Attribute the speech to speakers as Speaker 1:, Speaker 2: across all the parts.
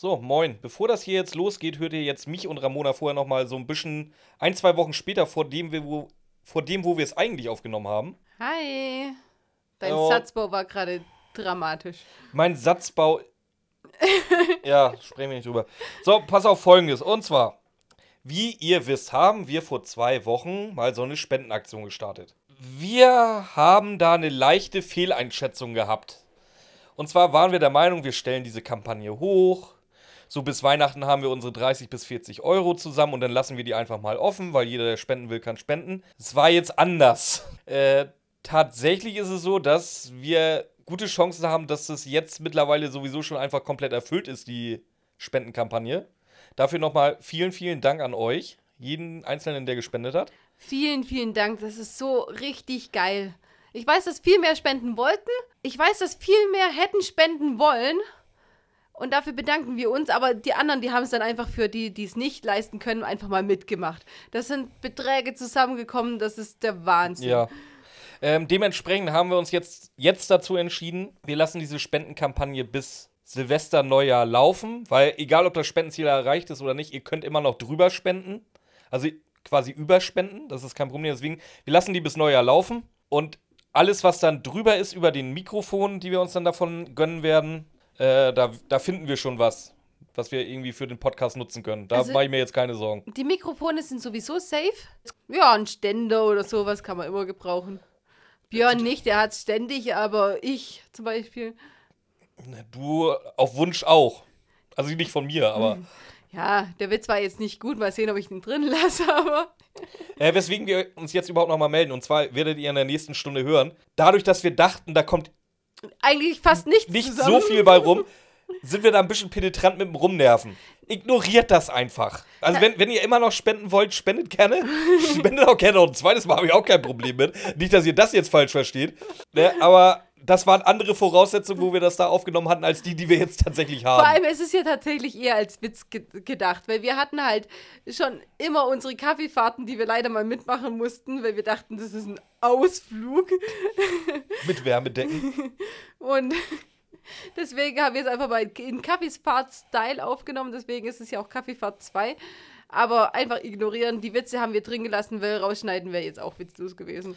Speaker 1: So, moin. Bevor das hier jetzt losgeht, hört ihr jetzt mich und Ramona vorher noch mal so ein bisschen ein, zwei Wochen später vor dem, wir, wo, vor dem, wo wir es eigentlich aufgenommen haben.
Speaker 2: Hi. Dein
Speaker 1: Oh.
Speaker 2: Satzbau war gerade dramatisch.
Speaker 1: Mein Satzbau. ja, sprechen wir nicht drüber. So, pass auf folgendes. Und zwar, wie ihr wisst, haben wir vor zwei Wochen mal so eine Spendenaktion gestartet. Wir haben da eine leichte Fehleinschätzung gehabt. Und zwar waren wir der Meinung, wir stellen diese Kampagne hoch. So bis Weihnachten haben wir unsere 30 bis 40 Euro zusammen und dann lassen wir die einfach mal offen, weil jeder, der spenden will, kann spenden. Es war jetzt anders. Äh, tatsächlich ist es so, dass wir gute Chancen haben, dass es jetzt mittlerweile sowieso schon einfach komplett erfüllt ist, die Spendenkampagne. Dafür nochmal vielen, vielen Dank an euch, jeden Einzelnen, der gespendet hat.
Speaker 2: Vielen, vielen Dank. Das ist so richtig geil. Ich weiß, dass viel mehr spenden wollten. Ich weiß, dass viel mehr hätten spenden wollen. Und dafür bedanken wir uns. Aber die anderen, die haben es dann einfach für die, die es nicht leisten können, einfach mal mitgemacht. Das sind Beträge zusammengekommen. Das ist der Wahnsinn.
Speaker 1: Ja. Ähm, dementsprechend haben wir uns jetzt, jetzt dazu entschieden, wir lassen diese Spendenkampagne bis Silvester, Neujahr laufen, weil egal, ob das Spendenziel erreicht ist oder nicht, ihr könnt immer noch drüber spenden. Also quasi überspenden, das ist kein Problem. Deswegen, wir lassen die bis Neujahr laufen und alles, was dann drüber ist über den Mikrofon, die wir uns dann davon gönnen werden, äh, da, da finden wir schon was, was wir irgendwie für den Podcast nutzen können. Da
Speaker 2: Also-
Speaker 1: mache ich mir jetzt keine Sorgen.
Speaker 2: Die Mikrofone sind sowieso safe. Ja, ein Ständer oder sowas kann man immer gebrauchen. Björn nicht, der hat ständig, aber ich zum Beispiel.
Speaker 1: Du auf Wunsch auch. Also nicht von mir, aber.
Speaker 2: Ja, der wird zwar jetzt nicht gut, mal sehen, ob ich ihn drin lasse, aber.
Speaker 1: Äh, weswegen wir uns jetzt überhaupt nochmal melden. Und zwar werdet ihr in der nächsten Stunde hören. Dadurch, dass wir dachten, da kommt
Speaker 2: Eigentlich fast nichts
Speaker 1: nicht
Speaker 2: zusammen.
Speaker 1: so viel bei rum, sind wir da ein bisschen penetrant mit dem Rumnerven. Ignoriert das einfach. Also, wenn, wenn ihr immer noch spenden wollt, spendet gerne. spendet auch gerne noch ein zweites Mal, habe ich auch kein Problem mit. Nicht, dass ihr das jetzt falsch versteht. Ne? Aber das waren andere Voraussetzungen, wo wir das da aufgenommen hatten, als die, die wir jetzt tatsächlich haben.
Speaker 2: Vor allem ist es ja tatsächlich eher als Witz ge gedacht, weil wir hatten halt schon immer unsere Kaffeefahrten, die wir leider mal mitmachen mussten, weil wir dachten, das ist ein Ausflug.
Speaker 1: mit Wärmedecken.
Speaker 2: Und deswegen haben wir es einfach mal in Kaffeefahrt-Style aufgenommen. Deswegen ist es ja auch Kaffeefahrt 2. Aber einfach ignorieren. Die Witze haben wir drin gelassen, weil rausschneiden wäre jetzt auch witzlos gewesen.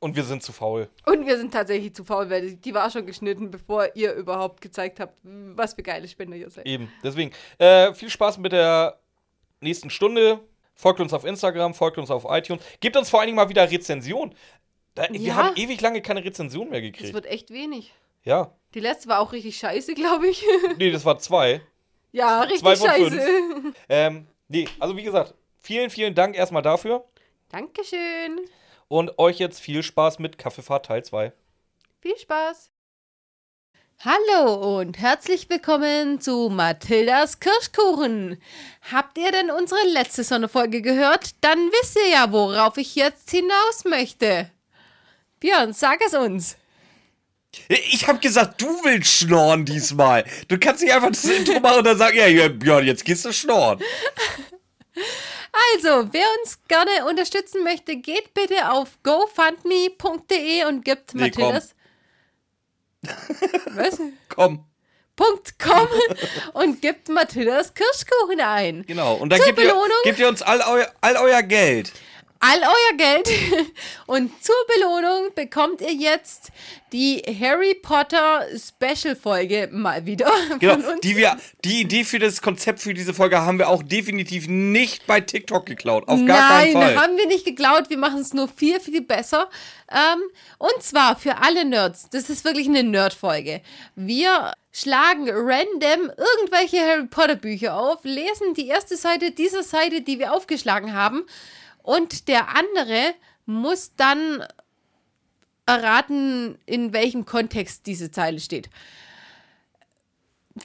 Speaker 1: Und wir sind zu faul.
Speaker 2: Und wir sind tatsächlich zu faul, weil die- war schon geschnitten, bevor ihr überhaupt gezeigt habt, was für geile Spender ihr seid.
Speaker 1: Eben, deswegen. Äh, viel Spaß mit der nächsten Stunde. Folgt uns auf Instagram, folgt uns auf iTunes. Gebt uns vor allen Dingen mal wieder Rezension. Da, Wir
Speaker 2: Ja.
Speaker 1: haben ewig lange keine Rezension mehr gekriegt.
Speaker 2: wird echt wenig.
Speaker 1: Ja.
Speaker 2: Die letzte war auch richtig scheiße, glaube ich.
Speaker 1: Nee, das war zwei.
Speaker 2: ja, richtig
Speaker 1: Zwei
Speaker 2: scheiße.
Speaker 1: Ähm, nee, also wie gesagt, vielen, vielen Dank erstmal dafür.
Speaker 2: Dankeschön.
Speaker 1: Und euch jetzt viel Spaß mit Kaffeefahrt Teil 2.
Speaker 2: Viel Spaß. Hallo und herzlich willkommen zu Mathildas Kirschkuchen. Habt ihr denn unsere letzte Sonderfolge gehört? Dann wisst ihr ja, worauf ich jetzt hinaus möchte. Björn, sag es uns.
Speaker 3: Ich hab gesagt, du willst schnorren diesmal. Du kannst nicht einfach das Intro machen und dann sagen, ja, ja, Björn, jetzt gehst du schnorren.
Speaker 2: Also, wer uns gerne unterstützen möchte, geht bitte auf gofundme.de und gibt
Speaker 3: Nee, komm.
Speaker 2: Mathildas. Was?
Speaker 3: Komm,
Speaker 2: .com und gibt Mathildas Kirschkuchen ein.
Speaker 3: genau. Und dann
Speaker 2: Zur
Speaker 3: gebt ihr, gebt ihr uns all, eu, all euer Geld.
Speaker 2: All euer Geld. Und zur Belohnung bekommt ihr jetzt die Harry Potter Special Folge mal wieder
Speaker 3: Genau. Die, wir, die Idee für das Konzept für diese Folge haben wir auch definitiv nicht bei TikTok geklaut. Auf gar
Speaker 2: Nein,
Speaker 3: keinen Fall.
Speaker 2: haben wir nicht geklaut. Wir machen es nur viel, viel besser. Ähm, und zwar für alle Nerds. Das ist wirklich eine Nerd-Folge. Wir schlagen random irgendwelche Harry Potter Bücher auf, lesen die erste Seite dieser Seite, die wir aufgeschlagen haben. Und der andere muss dann erraten, in welchem Kontext diese Zeile steht.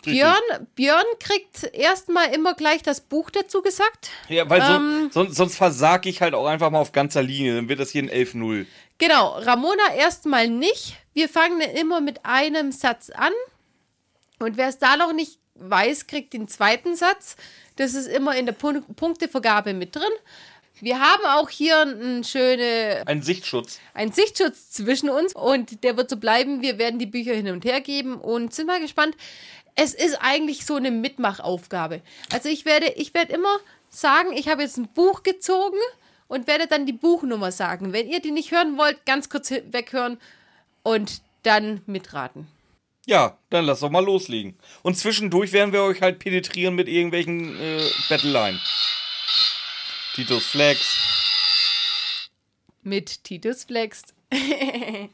Speaker 2: Björn, Björn kriegt erstmal immer gleich das Buch dazu gesagt.
Speaker 3: Ja, weil so,
Speaker 2: Ähm.
Speaker 3: sonst, sonst versag ich halt auch einfach mal auf ganzer Linie. Dann wird das hier ein 11-0.
Speaker 2: Genau, Ramona erstmal nicht. Wir fangen immer mit einem Satz an. Und wer es da noch nicht weiß, kriegt den zweiten Satz. Das ist immer in der Pun Punktevergabe mit drin. Wir haben auch hier einen schönen
Speaker 1: Ein Sichtschutz.
Speaker 2: einen Sichtschutz zwischen uns und der wird so bleiben. Wir werden die Bücher hin und her geben und sind mal gespannt. es ist eigentlich so eine Mitmachaufgabe. Also ich werde, ich werde immer sagen, ich habe jetzt ein Buch gezogen und werde dann die Buchnummer sagen. Wenn ihr die nicht hören wollt, ganz kurz weghören und dann mitraten.
Speaker 1: Ja, dann lass doch mal loslegen. Und zwischendurch werden wir euch halt penetrieren mit irgendwelchen äh, Battleline. Titus Flex.
Speaker 2: Mit Titus Flext.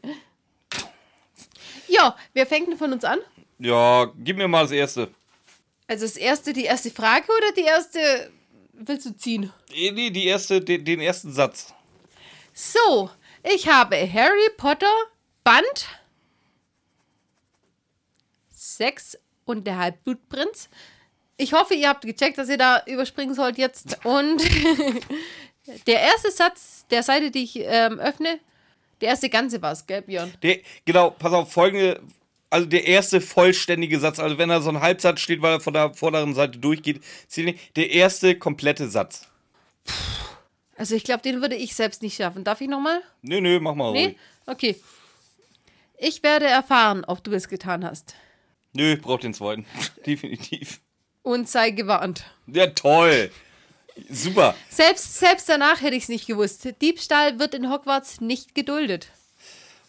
Speaker 2: ja, wer fängt denn von uns an?
Speaker 1: Ja, gib mir mal das erste.
Speaker 2: Also das erste, die erste Frage oder die erste willst du ziehen?
Speaker 1: Eh, Nee, die erste, den, den ersten Satz.
Speaker 2: So, ich habe Harry Potter Band 6 und der Halbblutprinz. Ich hoffe, ihr habt gecheckt, dass ihr da überspringen sollt jetzt. Und der erste Satz der Seite, die ich ähm, öffne, der erste ganze war es, gell, Björn?
Speaker 1: Der, genau, pass auf, folgende. Also der erste vollständige Satz, also wenn da so ein Halbsatz steht, weil er von der vorderen Seite durchgeht, der erste komplette Satz.
Speaker 2: Also ich glaube, den würde ich selbst nicht schaffen. Darf ich nochmal?
Speaker 1: Nö, nö, mach mal
Speaker 2: Nee?
Speaker 1: ruhig.
Speaker 2: Okay. Ich werde erfahren, ob du es getan hast.
Speaker 1: Nö, ich brauch den zweiten. Definitiv.
Speaker 2: Und sei gewarnt.
Speaker 1: Ja, toll. Super.
Speaker 2: Selbst, selbst danach hätte ich es nicht gewusst. Diebstahl wird in Hogwarts nicht geduldet.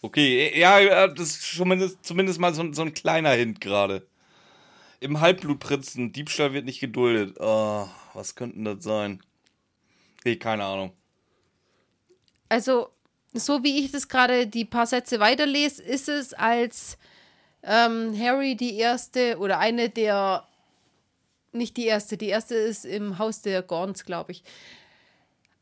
Speaker 1: Okay, ja, das ist zumindest, zumindest mal so, ein- so ein kleiner Hint gerade. Im Halbblutprinzen, Diebstahl wird nicht geduldet. Oh, was könnten das sein? Nee, keine Ahnung.
Speaker 2: Also, so wie ich das gerade die paar Sätze weiterlese, ist es, als ähm, Harry die erste oder eine der. Nicht die erste, die erste ist im Haus der Gorns, glaube ich.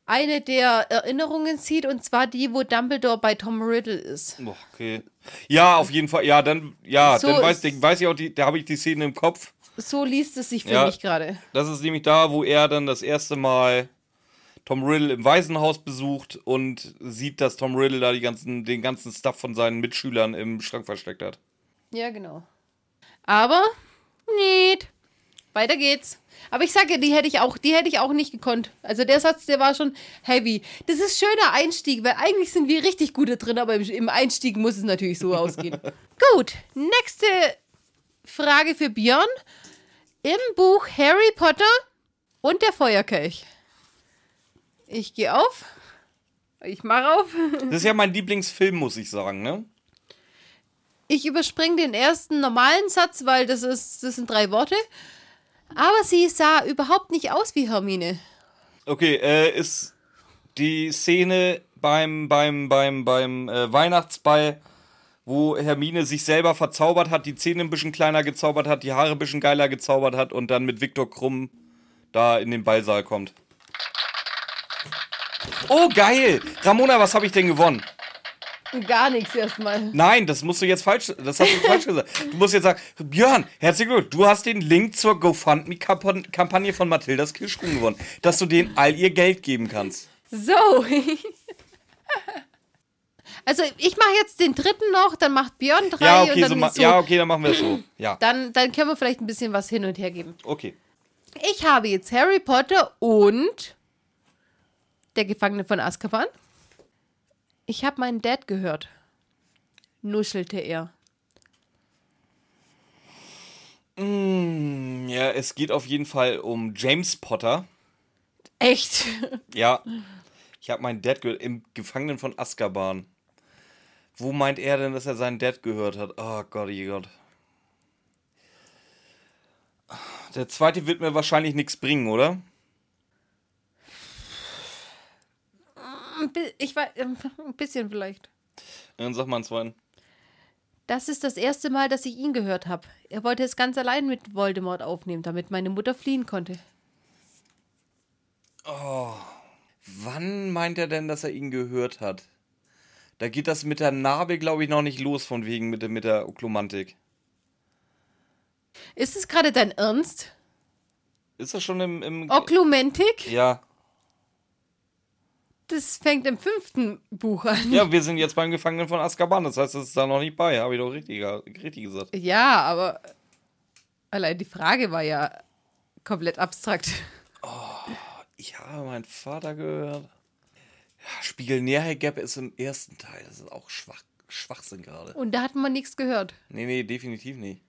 Speaker 2: Eine der Erinnerungen sieht, und zwar die, wo Dumbledore bei Tom Riddle ist.
Speaker 1: Okay. Ja, auf jeden Fall. Ja, dann, ja,
Speaker 2: So
Speaker 1: dann weiß, ich- weiß ich auch, die, da habe ich die Szene im Kopf.
Speaker 2: So liest es sich für
Speaker 1: Ja.
Speaker 2: mich gerade.
Speaker 1: Das ist nämlich da, wo er dann das erste Mal Tom Riddle im Waisenhaus besucht und sieht, dass Tom Riddle da die ganzen, den ganzen Stuff von seinen Mitschülern im Schrank versteckt hat.
Speaker 2: Ja, genau. Aber, nicht. Weiter geht's. Aber ich sage, die hätte ich auch, die hätte ich auch nicht gekonnt. Also der Satz, der war schon heavy. Das ist schöner Einstieg, weil eigentlich sind wir richtig gut da drin, aber im, im Einstieg muss es natürlich so ausgehen. Gut, nächste Frage für Björn. Im Buch Harry Potter und der Feuerkelch. Ich gehe auf. Ich mache auf.
Speaker 1: Das ist ja mein Lieblingsfilm, muss ich sagen, ne?
Speaker 2: Ich überspringe den ersten normalen Satz, weil das ist, das sind drei Worte. Aber sie sah überhaupt nicht aus wie Hermine.
Speaker 1: Okay, äh, ist die Szene beim, beim, beim, beim äh, Weihnachtsball, wo Hermine sich selber verzaubert hat, die Zähne ein bisschen kleiner gezaubert hat, die Haare ein bisschen geiler gezaubert hat und dann mit Viktor Krumm da in den Ballsaal kommt. Oh, geil! Ramona, was habe ich denn gewonnen?
Speaker 2: Gar nichts erstmal.
Speaker 1: Nein, das musst du jetzt falsch, das hast du falsch gesagt. Du musst jetzt sagen, Björn, herzlichen Glückwunsch, du hast den Link zur GoFundMe-Kampagne von Mathildas Kirschkuchen gewonnen, dass du denen all ihr Geld geben kannst.
Speaker 2: So. Also ich mache jetzt den dritten noch, dann macht Björn drei
Speaker 1: Ja,
Speaker 2: und
Speaker 1: okay,
Speaker 2: dann
Speaker 1: so,
Speaker 2: so.
Speaker 1: ja, okay, dann machen wir es so. Ja,
Speaker 2: Dann, dann können wir vielleicht ein bisschen was hin und her geben.
Speaker 1: okay.
Speaker 2: Ich habe jetzt Harry Potter und der Gefangene von Azkaban. Ich habe meinen Dad gehört. Nuschelte er.
Speaker 1: Mm, Ja, es geht auf jeden Fall um James Potter.
Speaker 2: Echt?
Speaker 1: Ja, ich habe meinen Dad gehört, im Gefangenen von Azkaban. Wo meint er denn, dass er seinen Dad gehört hat? Oh Gott, oh Gott. Der zweite wird mir wahrscheinlich nichts bringen, oder?
Speaker 2: Ein bi- Ich weiß, ein bisschen vielleicht.
Speaker 1: Dann sag mal einen zweiten.
Speaker 2: Das ist das erste Mal, dass ich ihn gehört habe. Er wollte es ganz allein mit Voldemort aufnehmen, damit meine Mutter fliehen konnte.
Speaker 1: Wann meint er denn, dass er ihn gehört hat? Da geht das mit der Narbe, glaube ich, noch nicht los, von wegen mit der, mit der Oklumantik.
Speaker 2: Ist es gerade dein Ernst?
Speaker 1: Ist das schon im. im
Speaker 2: Oklumentik?
Speaker 1: ja.
Speaker 2: Das fängt im fünften Buch an.
Speaker 1: Ja, wir sind jetzt beim Gefangenen von Azkaban. Das heißt, das ist da noch nicht bei. Habe ich doch richtig, richtig gesagt.
Speaker 2: Ja, aber allein die Frage war ja komplett abstrakt.
Speaker 1: Ich habe meinen Vater gehört. Ja, Spiegel Näherheit Gap ist im ersten Teil. Das ist auch schwach, Schwachsinn gerade.
Speaker 2: Und da hat man nichts gehört.
Speaker 1: Nee, nee, definitiv nicht.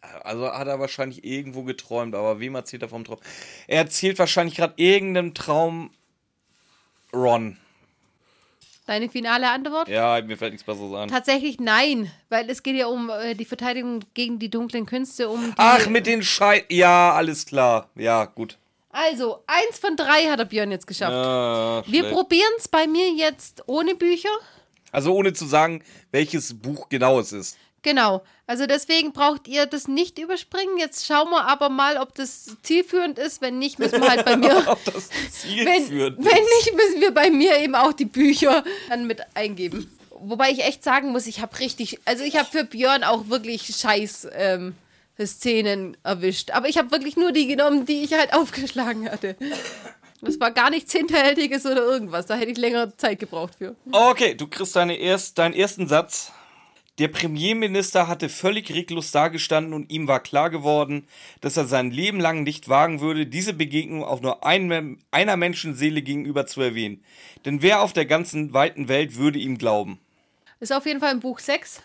Speaker 1: Also hat er wahrscheinlich irgendwo geträumt, aber wem erzählt er vom Traum? Er erzählt wahrscheinlich gerade irgendeinen Traum Ron.
Speaker 2: Deine finale Antwort?
Speaker 1: Ja, mir fällt nichts Besseres ein.
Speaker 2: Tatsächlich nein, weil es geht ja um äh, die Verteidigung gegen die dunklen Künste, um
Speaker 1: Ach, mit den Schei... Ja, alles klar. Ja, gut.
Speaker 2: Also, eins von drei hat der Björn jetzt geschafft.
Speaker 1: Ja,
Speaker 2: Wir probieren es bei mir jetzt ohne Bücher.
Speaker 1: also ohne zu sagen, welches Buch genau es ist.
Speaker 2: Genau. Also deswegen braucht ihr das nicht überspringen. Jetzt schauen wir aber mal, ob das zielführend ist. Wenn nicht, müssen wir halt bei mir.
Speaker 1: Ob das Ziel
Speaker 2: wenn,
Speaker 1: führt.
Speaker 2: wenn nicht, müssen wir bei mir eben auch die Bücher dann mit eingeben. Wobei ich echt sagen muss, ich habe richtig, also ich habe für Björn auch wirklich scheiß ähm, Szenen erwischt. Aber ich habe wirklich nur die genommen, die ich halt aufgeschlagen hatte. Das war gar nichts Hinterhältiges oder irgendwas. Da hätte ich längere Zeit gebraucht für.
Speaker 1: Okay, du kriegst deine erst, deinen ersten Satz. Der Premierminister hatte völlig reglos dagestanden und ihm war klar geworden, dass er sein Leben lang nicht wagen würde, diese Begegnung auch nur ein, einer Menschenseele gegenüber zu erwähnen. Denn wer auf der ganzen weiten Welt würde ihm glauben?
Speaker 2: Ist auf jeden Fall im Buch 6.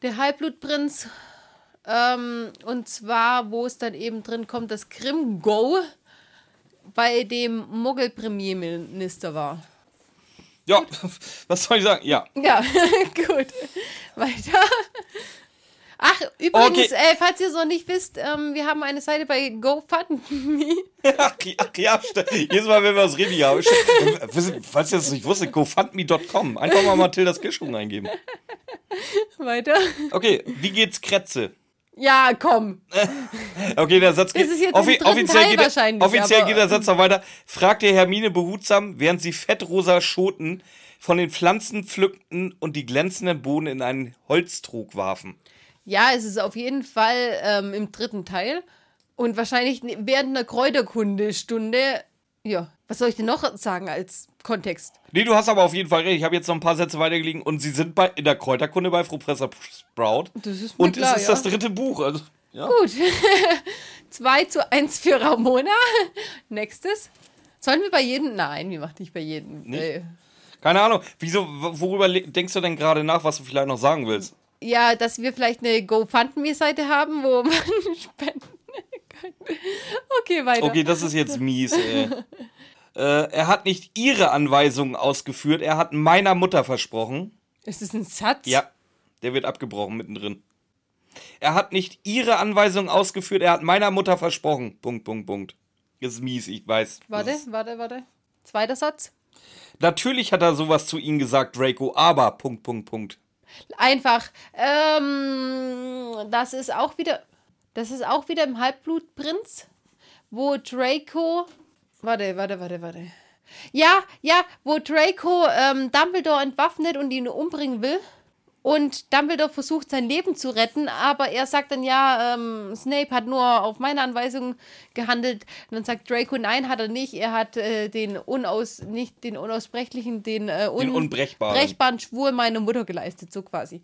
Speaker 2: Der Halbblutprinz. Ähm, und zwar, wo es dann eben drin kommt, dass Grimgo bei dem Muggel-Premierminister war.
Speaker 1: Ja, was soll ich sagen? Ja.
Speaker 2: Ja, gut. Weiter. Ach, übrigens,
Speaker 1: Okay.
Speaker 2: äh, falls ihr es noch nicht wisst, ähm, wir haben eine Seite bei GoFundMe.
Speaker 1: Ach, ach ja. Jedes Mal, wenn wir was haben. stimmt. Wissen- Falls ihr das nicht wusstet, gofundme.com. Einfach mal Mathildas Gischung eingeben.
Speaker 2: Weiter.
Speaker 1: Okay, wie geht's Kretze?
Speaker 2: Ja, komm.
Speaker 1: Okay, der Satz geht.
Speaker 2: Ist es jetzt im dritten
Speaker 1: offiziell
Speaker 2: Teil
Speaker 1: geht, der,
Speaker 2: wahrscheinlich,
Speaker 1: offiziell geht der Satz noch weiter. Fragte Hermine behutsam, während sie fettrosa Schoten von den Pflanzen pflückten und die glänzenden Bohnen in einen Holztrog warfen.
Speaker 2: Ja, es ist auf jeden Fall ähm, im dritten Teil. Und wahrscheinlich während einer Kräuterkundestunde. Ja, was soll ich denn noch sagen als Kontext?
Speaker 1: Nee, du hast aber auf jeden Fall recht. Ich habe jetzt noch ein paar Sätze weitergelegen und sie sind bei, in der Kräuterkunde bei Professor Sprout.
Speaker 2: Das ist mir
Speaker 1: und
Speaker 2: klar,
Speaker 1: es ist
Speaker 2: ja.
Speaker 1: das dritte Buch. Also, ja.
Speaker 2: Gut. 2 zu 1 für Ramona. Nächstes. Sollen wir bei jedem? Nein, wir machen nicht bei jedem.
Speaker 1: Nicht?
Speaker 2: Äh,
Speaker 1: Keine Ahnung. Wieso, worüber denkst du denn gerade nach, was du vielleicht noch sagen willst?
Speaker 2: ja, dass wir vielleicht eine GoFundMe-Seite haben, wo man spenden kann. Okay, weiter.
Speaker 1: Okay, das ist jetzt mies, ey. äh, er hat nicht ihre Anweisungen ausgeführt, er hat meiner Mutter versprochen.
Speaker 2: Ist das ein Satz?
Speaker 1: Ja, der wird abgebrochen mittendrin. Er hat nicht ihre Anweisungen ausgeführt, er hat meiner Mutter versprochen. Punkt, Punkt, Punkt. Das ist mies, ich weiß.
Speaker 2: Warte, warte, warte. Zweiter Satz.
Speaker 1: Natürlich hat er sowas zu ihnen gesagt, Draco, aber. Punkt, Punkt, Punkt.
Speaker 2: Einfach. Ähm, das ist auch wieder. Das ist auch wieder im Halbblutprinz, wo Draco. Warte, warte, warte, warte. Ja, ja, wo Draco ähm, Dumbledore entwaffnet und ihn umbringen will. Und Dumbledore versucht sein Leben zu retten, aber er sagt dann ja, ähm, Snape hat nur auf meine Anweisung gehandelt. Und dann sagt Draco, nein, hat er nicht. Er hat äh, den unaus, nicht den unaussprechlichen, den, äh,
Speaker 1: Den
Speaker 2: un-
Speaker 1: Unbrechbaren.
Speaker 2: brechbaren Schwur meiner Mutter geleistet, so quasi.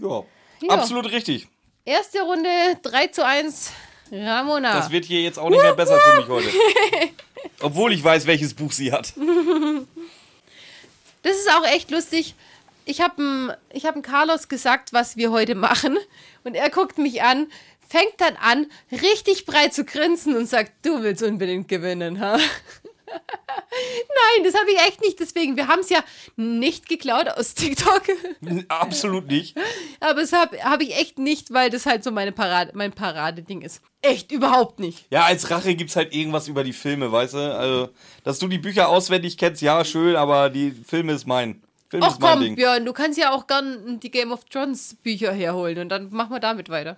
Speaker 1: Ja.
Speaker 2: Ja.
Speaker 1: Absolut richtig.
Speaker 2: Erste Runde 3 zu 1. Ramona.
Speaker 1: Das wird hier jetzt auch nicht mehr besser für mich heute. Obwohl ich weiß, welches Buch sie hat.
Speaker 2: Das ist auch echt lustig. Ich habe ich hab Carlos gesagt, was wir heute machen. Und er guckt mich an, fängt dann an, richtig breit zu grinsen und sagt, du willst unbedingt gewinnen, ha? Nein, das habe ich echt nicht. Deswegen, wir haben es ja nicht geklaut aus TikTok.
Speaker 1: Absolut nicht.
Speaker 2: Aber das habe hab ich echt nicht, weil das halt so meine Parade, mein Paradeding ist. Echt, überhaupt nicht.
Speaker 1: Ja, als Rache gibt's halt irgendwas über die Filme, weißt du? Also, dass du die Bücher auswendig kennst, ja, schön, aber die Filme ist mein. Film
Speaker 2: Ach komm,
Speaker 1: Ding.
Speaker 2: Björn, du kannst ja auch gern die Game of Thrones Bücher herholen und dann machen wir damit weiter.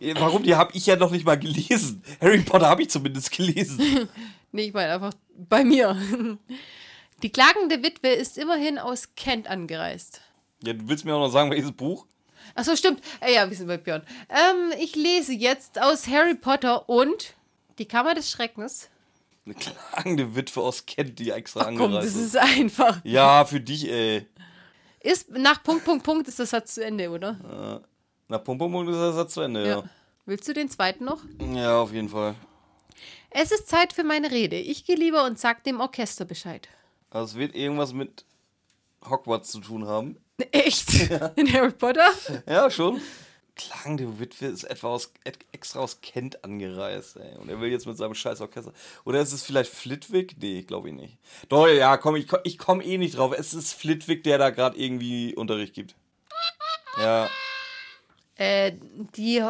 Speaker 1: Warum? Die habe ich ja noch nicht mal gelesen. Harry Potter habe ich zumindest gelesen.
Speaker 2: Nee, ich meine einfach bei mir. Die klagende Witwe ist immerhin aus Kent angereist.
Speaker 1: Ja, du willst mir auch noch sagen, welches Buch?
Speaker 2: Achso, stimmt. Äh, ja, wir sind bei Björn. Ähm, ich lese jetzt aus Harry Potter und Die Kammer des Schreckens.
Speaker 1: Eine klagende Witwe aus Kent, die extra
Speaker 2: Ach komm,
Speaker 1: angereist
Speaker 2: das
Speaker 1: ist.
Speaker 2: einfach.
Speaker 1: Ja, für dich, ey.
Speaker 2: Ist nach Punkt, Punkt, Punkt ist das Satz zu Ende, oder?
Speaker 1: Na, Pum Pum Pum ist der Satz zu Ende, ja.
Speaker 2: Willst du den zweiten noch?
Speaker 1: Ja, auf jeden Fall.
Speaker 2: Es ist Zeit für meine Rede. Ich gehe lieber und sag dem Orchester Bescheid.
Speaker 1: Also es wird irgendwas mit Hogwarts zu tun haben.
Speaker 2: Echt? In Harry Potter?
Speaker 1: Ja, schon. Klagende Witwe ist etwa aus, extra aus Kent angereist, ey. Und er will jetzt mit seinem scheiß Orchester. Oder ist es vielleicht Flitwick? Nee, glaube ich nicht. Doch, ja, komm, ich, ich komme eh nicht drauf. Es ist Flitwick, der da gerade irgendwie Unterricht gibt. Ja.
Speaker 2: Äh, die.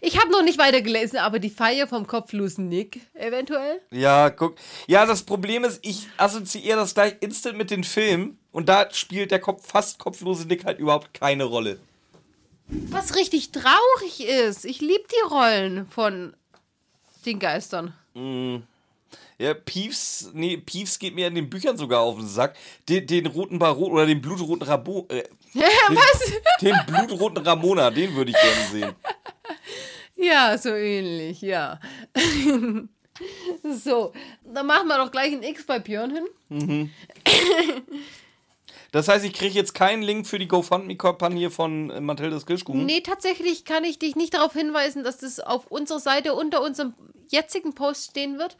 Speaker 2: Ich habe noch nicht weitergelesen, aber die Feier vom kopflosen Nick, eventuell.
Speaker 1: Ja, guck. Ja, das Problem ist, ich assoziiere das gleich instant mit den Filmen und da spielt der Kopf, fast kopflose Nick halt überhaupt keine Rolle.
Speaker 2: Was richtig traurig ist. Ich liebe die Rollen von den Geistern.
Speaker 1: Ja, Peeves, nee, Peeves geht mir in den Büchern sogar auf den Sack. Den, den roten Baron oder den blutroten Rabo, äh, den,
Speaker 2: Was?
Speaker 1: den blutroten Ramona, den würde ich gerne sehen.
Speaker 2: Ja, so ähnlich, ja. so, dann machen wir doch gleich ein X bei Björn hin.
Speaker 1: Das heißt, ich kriege jetzt keinen Link für die GoFundMe-Kampagne von äh, Mathildas Kirschkuchen.
Speaker 2: Nee, tatsächlich kann ich dich nicht darauf hinweisen, dass das auf unserer Seite unter unserem jetzigen Post stehen wird.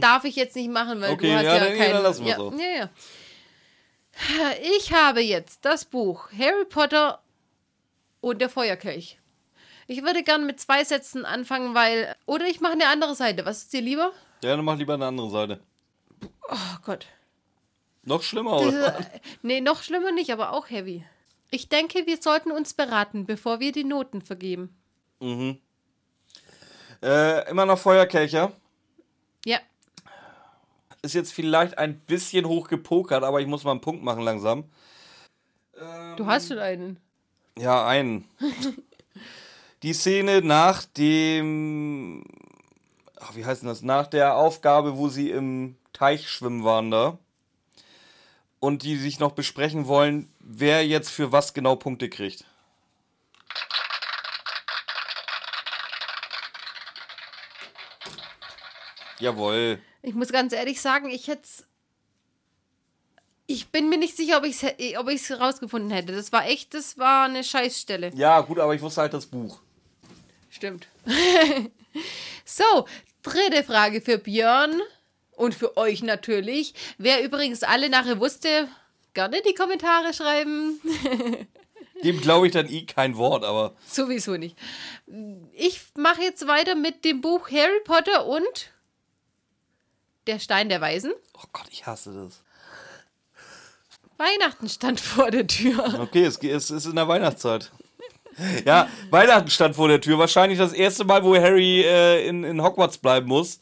Speaker 2: Darf ich jetzt nicht machen, weil
Speaker 1: Okay,
Speaker 2: du hast
Speaker 1: ja,
Speaker 2: ja,
Speaker 1: dann- ja,
Speaker 2: keinen...
Speaker 1: dann lassen wir
Speaker 2: ja,
Speaker 1: so.
Speaker 2: ja, ja. Ich habe jetzt das Buch Harry Potter und der Feuerkelch. Ich würde gern mit zwei Sätzen anfangen, weil... Oder ich mache eine andere Seite. Was ist dir lieber?
Speaker 1: Ja, dann mach lieber eine andere Seite.
Speaker 2: Oh Gott.
Speaker 1: Noch schlimmer, oder?
Speaker 2: ist, nee, noch schlimmer nicht, aber auch heavy. Ich denke, wir sollten uns beraten, bevor wir die Noten vergeben.
Speaker 1: Äh, immer noch Feuerkelcher.
Speaker 2: Ja.
Speaker 1: Ist jetzt vielleicht ein bisschen hoch gepokert, aber ich muss mal einen Punkt machen langsam.
Speaker 2: Du hast schon einen.
Speaker 1: Ja, einen. Die Szene nach dem. Ach, wie heißt denn das? Nach der Aufgabe, wo sie im Teich schwimmen waren da. Und die sich noch besprechen wollen, wer jetzt für was genau Punkte kriegt. Jawohl.
Speaker 2: Ich muss ganz ehrlich sagen, ich hätte Ich bin mir nicht sicher, ob ich es ob ich's rausgefunden hätte. Das war echt, das war eine Scheißstelle.
Speaker 1: Ja, gut, aber ich wusste halt das Buch.
Speaker 2: Stimmt. so, dritte Frage für Björn und für euch natürlich. Wer übrigens alle nachher wusste, gerne die Kommentare schreiben.
Speaker 1: Dem glaube ich dann eh kein Wort, aber.
Speaker 2: Sowieso nicht. Ich mache jetzt weiter mit dem Buch Harry Potter und Der Stein der Weisen.
Speaker 1: Oh Gott, ich hasse das.
Speaker 2: Weihnachten stand vor der Tür.
Speaker 1: Okay, es, es ist in der Weihnachtszeit. Ja, Weihnachten stand vor der Tür. Wahrscheinlich das erste Mal, wo Harry äh, in, in Hogwarts bleiben muss.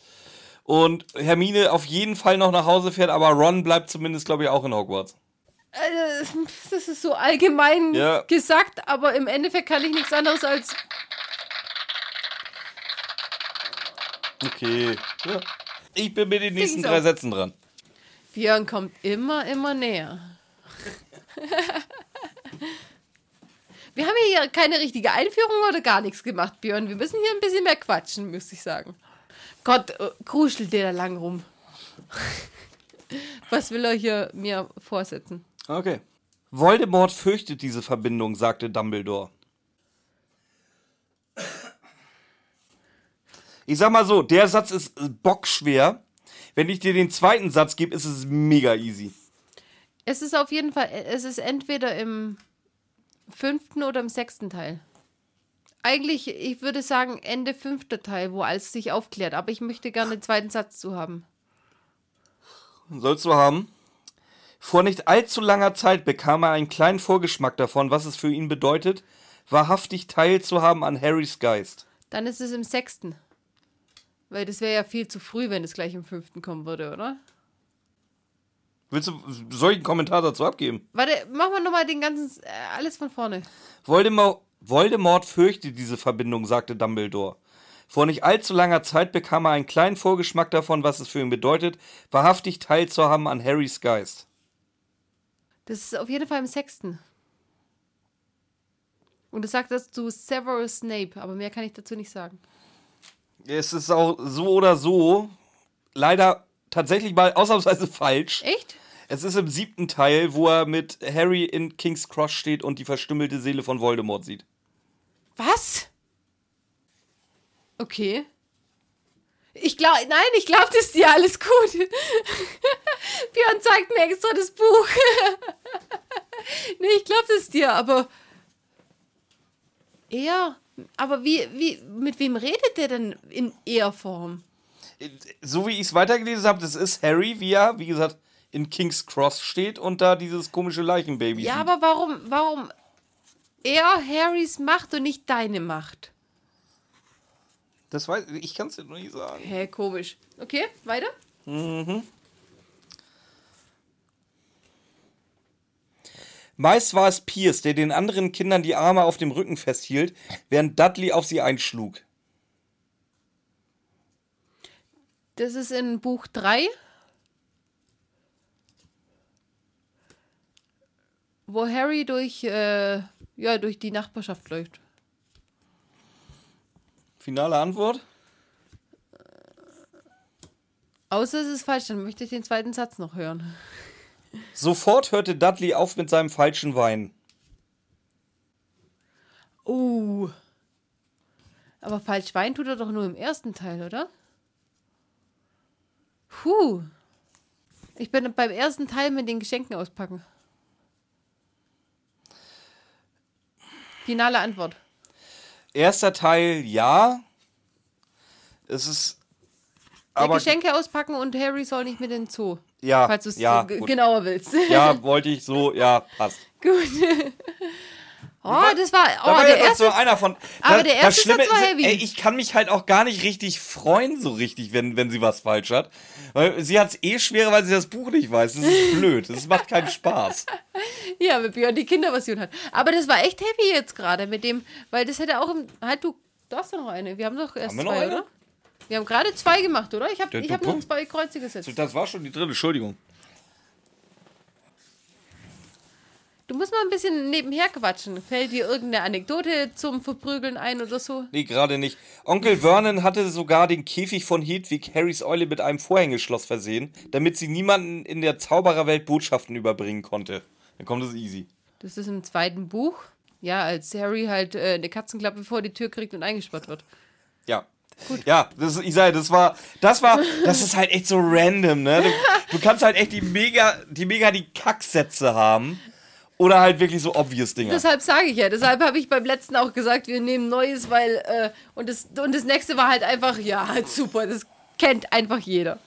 Speaker 1: Und Hermine auf jeden Fall noch nach Hause fährt, aber Ron bleibt zumindest, glaube ich, auch in Hogwarts.
Speaker 2: Äh, Das ist so allgemein
Speaker 1: Ja.
Speaker 2: gesagt, aber im Endeffekt kann ich nichts anderes als.
Speaker 1: Okay. Ja. Ich bin mit den nächsten drei Sätzen dran.
Speaker 2: Björn kommt immer, immer näher. Wir haben hier keine richtige Einführung oder gar nichts gemacht, Björn. Wir müssen hier ein bisschen mehr quatschen, müsste ich sagen. Gott, äh, kruschelt der da lang rum. Was will er hier mir vorsetzen?
Speaker 1: Okay. Voldemort fürchtet diese Verbindung, sagte Dumbledore. Ich sag mal so, der Satz ist bockschwer. Wenn ich dir den zweiten Satz gebe, ist es mega easy.
Speaker 2: Es ist auf jeden Fall, es ist entweder im fünften oder im sechsten Teil. Eigentlich, ich würde sagen, Ende fünfter Teil, wo alles sich aufklärt. Aber ich möchte gerne den zweiten Satz zu haben.
Speaker 1: Sollst du haben. Vor nicht allzu langer Zeit bekam er einen kleinen Vorgeschmack davon, was es für ihn bedeutet, wahrhaftig teilzuhaben an Harrys Geist.
Speaker 2: Dann ist es im sechsten. Weil das wäre ja viel zu früh, wenn es gleich im fünften kommen würde, oder?
Speaker 1: Willst du, einen Kommentar dazu abgeben?
Speaker 2: Warte, machen wir nochmal den ganzen, äh, alles von vorne.
Speaker 1: Voldemort, Voldemort fürchtet diese Verbindung, sagte Dumbledore. Vor nicht allzu langer Zeit bekam er einen kleinen Vorgeschmack davon, was es für ihn bedeutet, wahrhaftig teilzuhaben an Harrys Geist.
Speaker 2: Das ist auf jeden Fall im sechsten. Und du sagst das zu Severus Snape, aber mehr kann ich dazu nicht sagen.
Speaker 1: Es ist auch so oder so leider tatsächlich mal ausnahmsweise falsch.
Speaker 2: Echt?
Speaker 1: Es ist im siebten Teil, wo er mit Harry in King's Cross steht und die verstümmelte Seele von Voldemort sieht.
Speaker 2: Was? Okay. Ich glaube, nein, ich glaube, das ist dir alles gut. Björn zeigt mir extra das Buch. nee, ich glaube das dir, aber Er. Aber wie, wie, mit wem redet der denn in Er-Form?
Speaker 1: So wie ich es weitergelesen habe, das ist Harry, wie er, wie gesagt, in King's Cross steht und da dieses komische Leichenbaby
Speaker 2: Ja,
Speaker 1: sieht.
Speaker 2: aber warum, warum er Harrys Macht und nicht deine Macht?
Speaker 1: Das weiß ich, ich kann es dir noch nicht sagen.
Speaker 2: Hä, komisch. Okay, weiter?
Speaker 1: Meist war es Pierce, der den anderen Kindern die Arme auf dem Rücken festhielt, während Dudley auf sie einschlug.
Speaker 2: Das ist in Buch 3. Wo Harry durch, äh, ja, durch die Nachbarschaft läuft.
Speaker 1: Finale Antwort?
Speaker 2: Außer es ist falsch, dann möchte ich den zweiten Satz noch hören.
Speaker 1: Sofort hörte Dudley auf mit seinem falschen Wein.
Speaker 2: Oh. Aber falsch Wein tut er doch nur im ersten Teil, oder? Puh. Ich bin beim ersten Teil mit den Geschenken auspacken. Finale Antwort.
Speaker 1: Erster Teil ja. Es ist.
Speaker 2: Der
Speaker 1: Aber
Speaker 2: Geschenke auspacken und Harry soll nicht mit in den Zoo.
Speaker 1: ja,
Speaker 2: Falls du es
Speaker 1: ja,
Speaker 2: genauer willst.
Speaker 1: ja, wollte ich so, ja, passt.
Speaker 2: Gut. Oh, das war.
Speaker 1: Da
Speaker 2: Oh,
Speaker 1: war
Speaker 2: der
Speaker 1: ja noch
Speaker 2: erste.
Speaker 1: so einer von.
Speaker 2: Aber
Speaker 1: da-
Speaker 2: der
Speaker 1: das
Speaker 2: erste
Speaker 1: Schlimme
Speaker 2: Satz war heavy.
Speaker 1: Ey, ich kann mich halt auch gar nicht richtig freuen, so richtig, wenn, wenn sie was falsch hat. Weil sie hat es eh schwerer, weil sie das Buch nicht weiß. Das ist blöd. Das macht keinen Spaß.
Speaker 2: Ja, mit Björn die Kinderversion hat. Aber das war echt heavy jetzt gerade mit dem, weil das hätte auch im. Halt, du darfst doch noch eine. Wir haben doch erst
Speaker 1: Haben wir noch
Speaker 2: zwei,
Speaker 1: eine?
Speaker 2: oder? Wir haben gerade zwei gemacht, oder? Ich habe ich hab nur
Speaker 1: Punkt.
Speaker 2: zwei Kreuze gesetzt.
Speaker 1: Das war schon die dritte, Entschuldigung.
Speaker 2: Du musst mal ein bisschen nebenher quatschen. Fällt dir irgendeine Anekdote zum Verprügeln ein oder so?
Speaker 1: Nee, gerade nicht. Onkel Vernon hatte sogar den Käfig von Hedwig Harrys Eule mit einem Vorhängeschloss versehen, damit sie niemanden in der Zaubererwelt Botschaften überbringen konnte. Dann kommt es easy.
Speaker 2: Das ist im zweiten Buch. Ja, als Harry halt äh, eine Katzenklappe vor die Tür kriegt und eingesperrt wird.
Speaker 1: Ja. Ja, das, ich sage, das war, das war, das ist halt echt so random, ne? Du, du kannst halt echt die mega, die mega die Kacksätze haben. Oder halt wirklich so obvious Dinger.
Speaker 2: Deshalb sage ich ja. Deshalb habe ich beim letzten auch gesagt, wir nehmen Neues, weil. Äh, und, das, und das nächste war halt einfach, ja, halt super. Das kennt einfach jeder.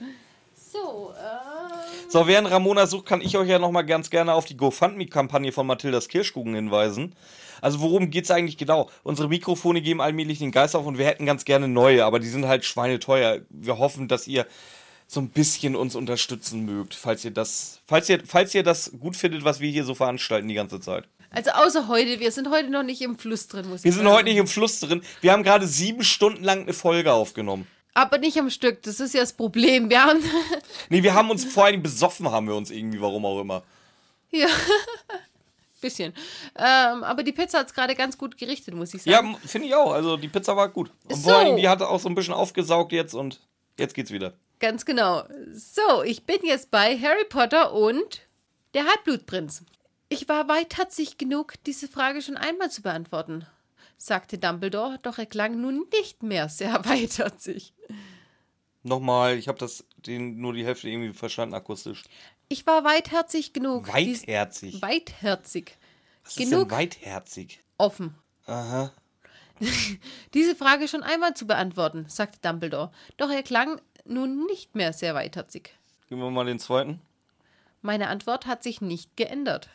Speaker 2: So, äh.
Speaker 1: So, während Ramona sucht, kann ich euch ja nochmal ganz gerne auf die GoFundMe-Kampagne von Mathildas Kirschkuchen hinweisen. Also worum geht's eigentlich genau? Unsere Mikrofone geben allmählich den Geist auf und wir hätten ganz gerne neue, aber die sind halt schweineteuer. Wir hoffen, dass ihr so ein bisschen uns unterstützen mögt, falls ihr das, falls ihr, falls ihr das gut findet, was wir hier so veranstalten die ganze Zeit.
Speaker 2: Also außer heute, wir sind heute noch nicht im Fluss drin, muss
Speaker 1: Wir
Speaker 2: ich
Speaker 1: sind
Speaker 2: sagen.
Speaker 1: heute nicht im Fluss drin. Wir haben gerade sieben Stunden lang eine Folge aufgenommen.
Speaker 2: Aber nicht am Stück, das ist ja das Problem. Wir haben.
Speaker 1: Nee, wir haben uns vor allem besoffen, haben wir uns irgendwie, warum auch immer.
Speaker 2: ja. Bisschen. Ähm, aber die Pizza hat es gerade ganz gut gerichtet, muss ich
Speaker 1: Ja,
Speaker 2: sagen.
Speaker 1: m- finde ich auch. Also die Pizza war gut. Und
Speaker 2: So.
Speaker 1: vor allem, die hat auch so ein bisschen aufgesaugt jetzt und jetzt geht's wieder.
Speaker 2: Ganz genau. So, ich bin jetzt bei Harry Potter und der Halbblutprinz. Ich war weitherzig genug, diese Frage schon einmal zu beantworten, sagte Dumbledore, doch er klang nun nicht mehr sehr weitherzig.
Speaker 1: Nochmal, ich habe das den, nur die Hälfte irgendwie verstanden akustisch.
Speaker 2: Ich war weitherzig genug. dies-
Speaker 1: Weitherzig.
Speaker 2: Weitherzig.
Speaker 1: Was ist
Speaker 2: genug-
Speaker 1: denn weitherzig?
Speaker 2: Offen.
Speaker 1: Aha.
Speaker 2: Diese Frage schon einmal zu beantworten, sagte Dumbledore, doch er klang nun nicht mehr sehr weitherzig.
Speaker 1: Geben wir mal den zweiten.
Speaker 2: Meine Antwort hat sich nicht geändert.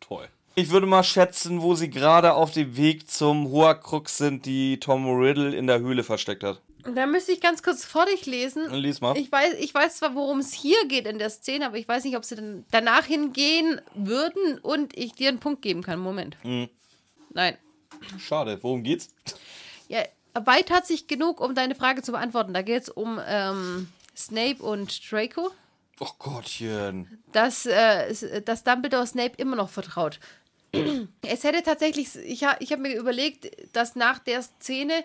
Speaker 1: Toll. Ich würde mal schätzen, wo sie gerade auf dem Weg zum Horcrux sind, die Tom Riddle in der Höhle versteckt hat.
Speaker 2: Da müsste ich ganz kurz vor dich lesen.
Speaker 1: Lies mal.
Speaker 2: Ich weiß, ich weiß zwar, worum es hier geht in der Szene, aber ich weiß nicht, ob sie dann danach hingehen würden und ich dir einen Punkt geben kann. Moment.
Speaker 1: Mhm.
Speaker 2: Nein.
Speaker 1: Schade. Worum geht's?
Speaker 2: Ja, weitherzig genug, um deine Frage zu beantworten. Da geht es um ähm, Snape und Draco.
Speaker 1: Oh Gottchen.
Speaker 2: dass, äh, dass Dumbledore Snape immer noch vertraut. es hätte tatsächlich, ich, ha, ich habe mir überlegt, dass nach der Szene,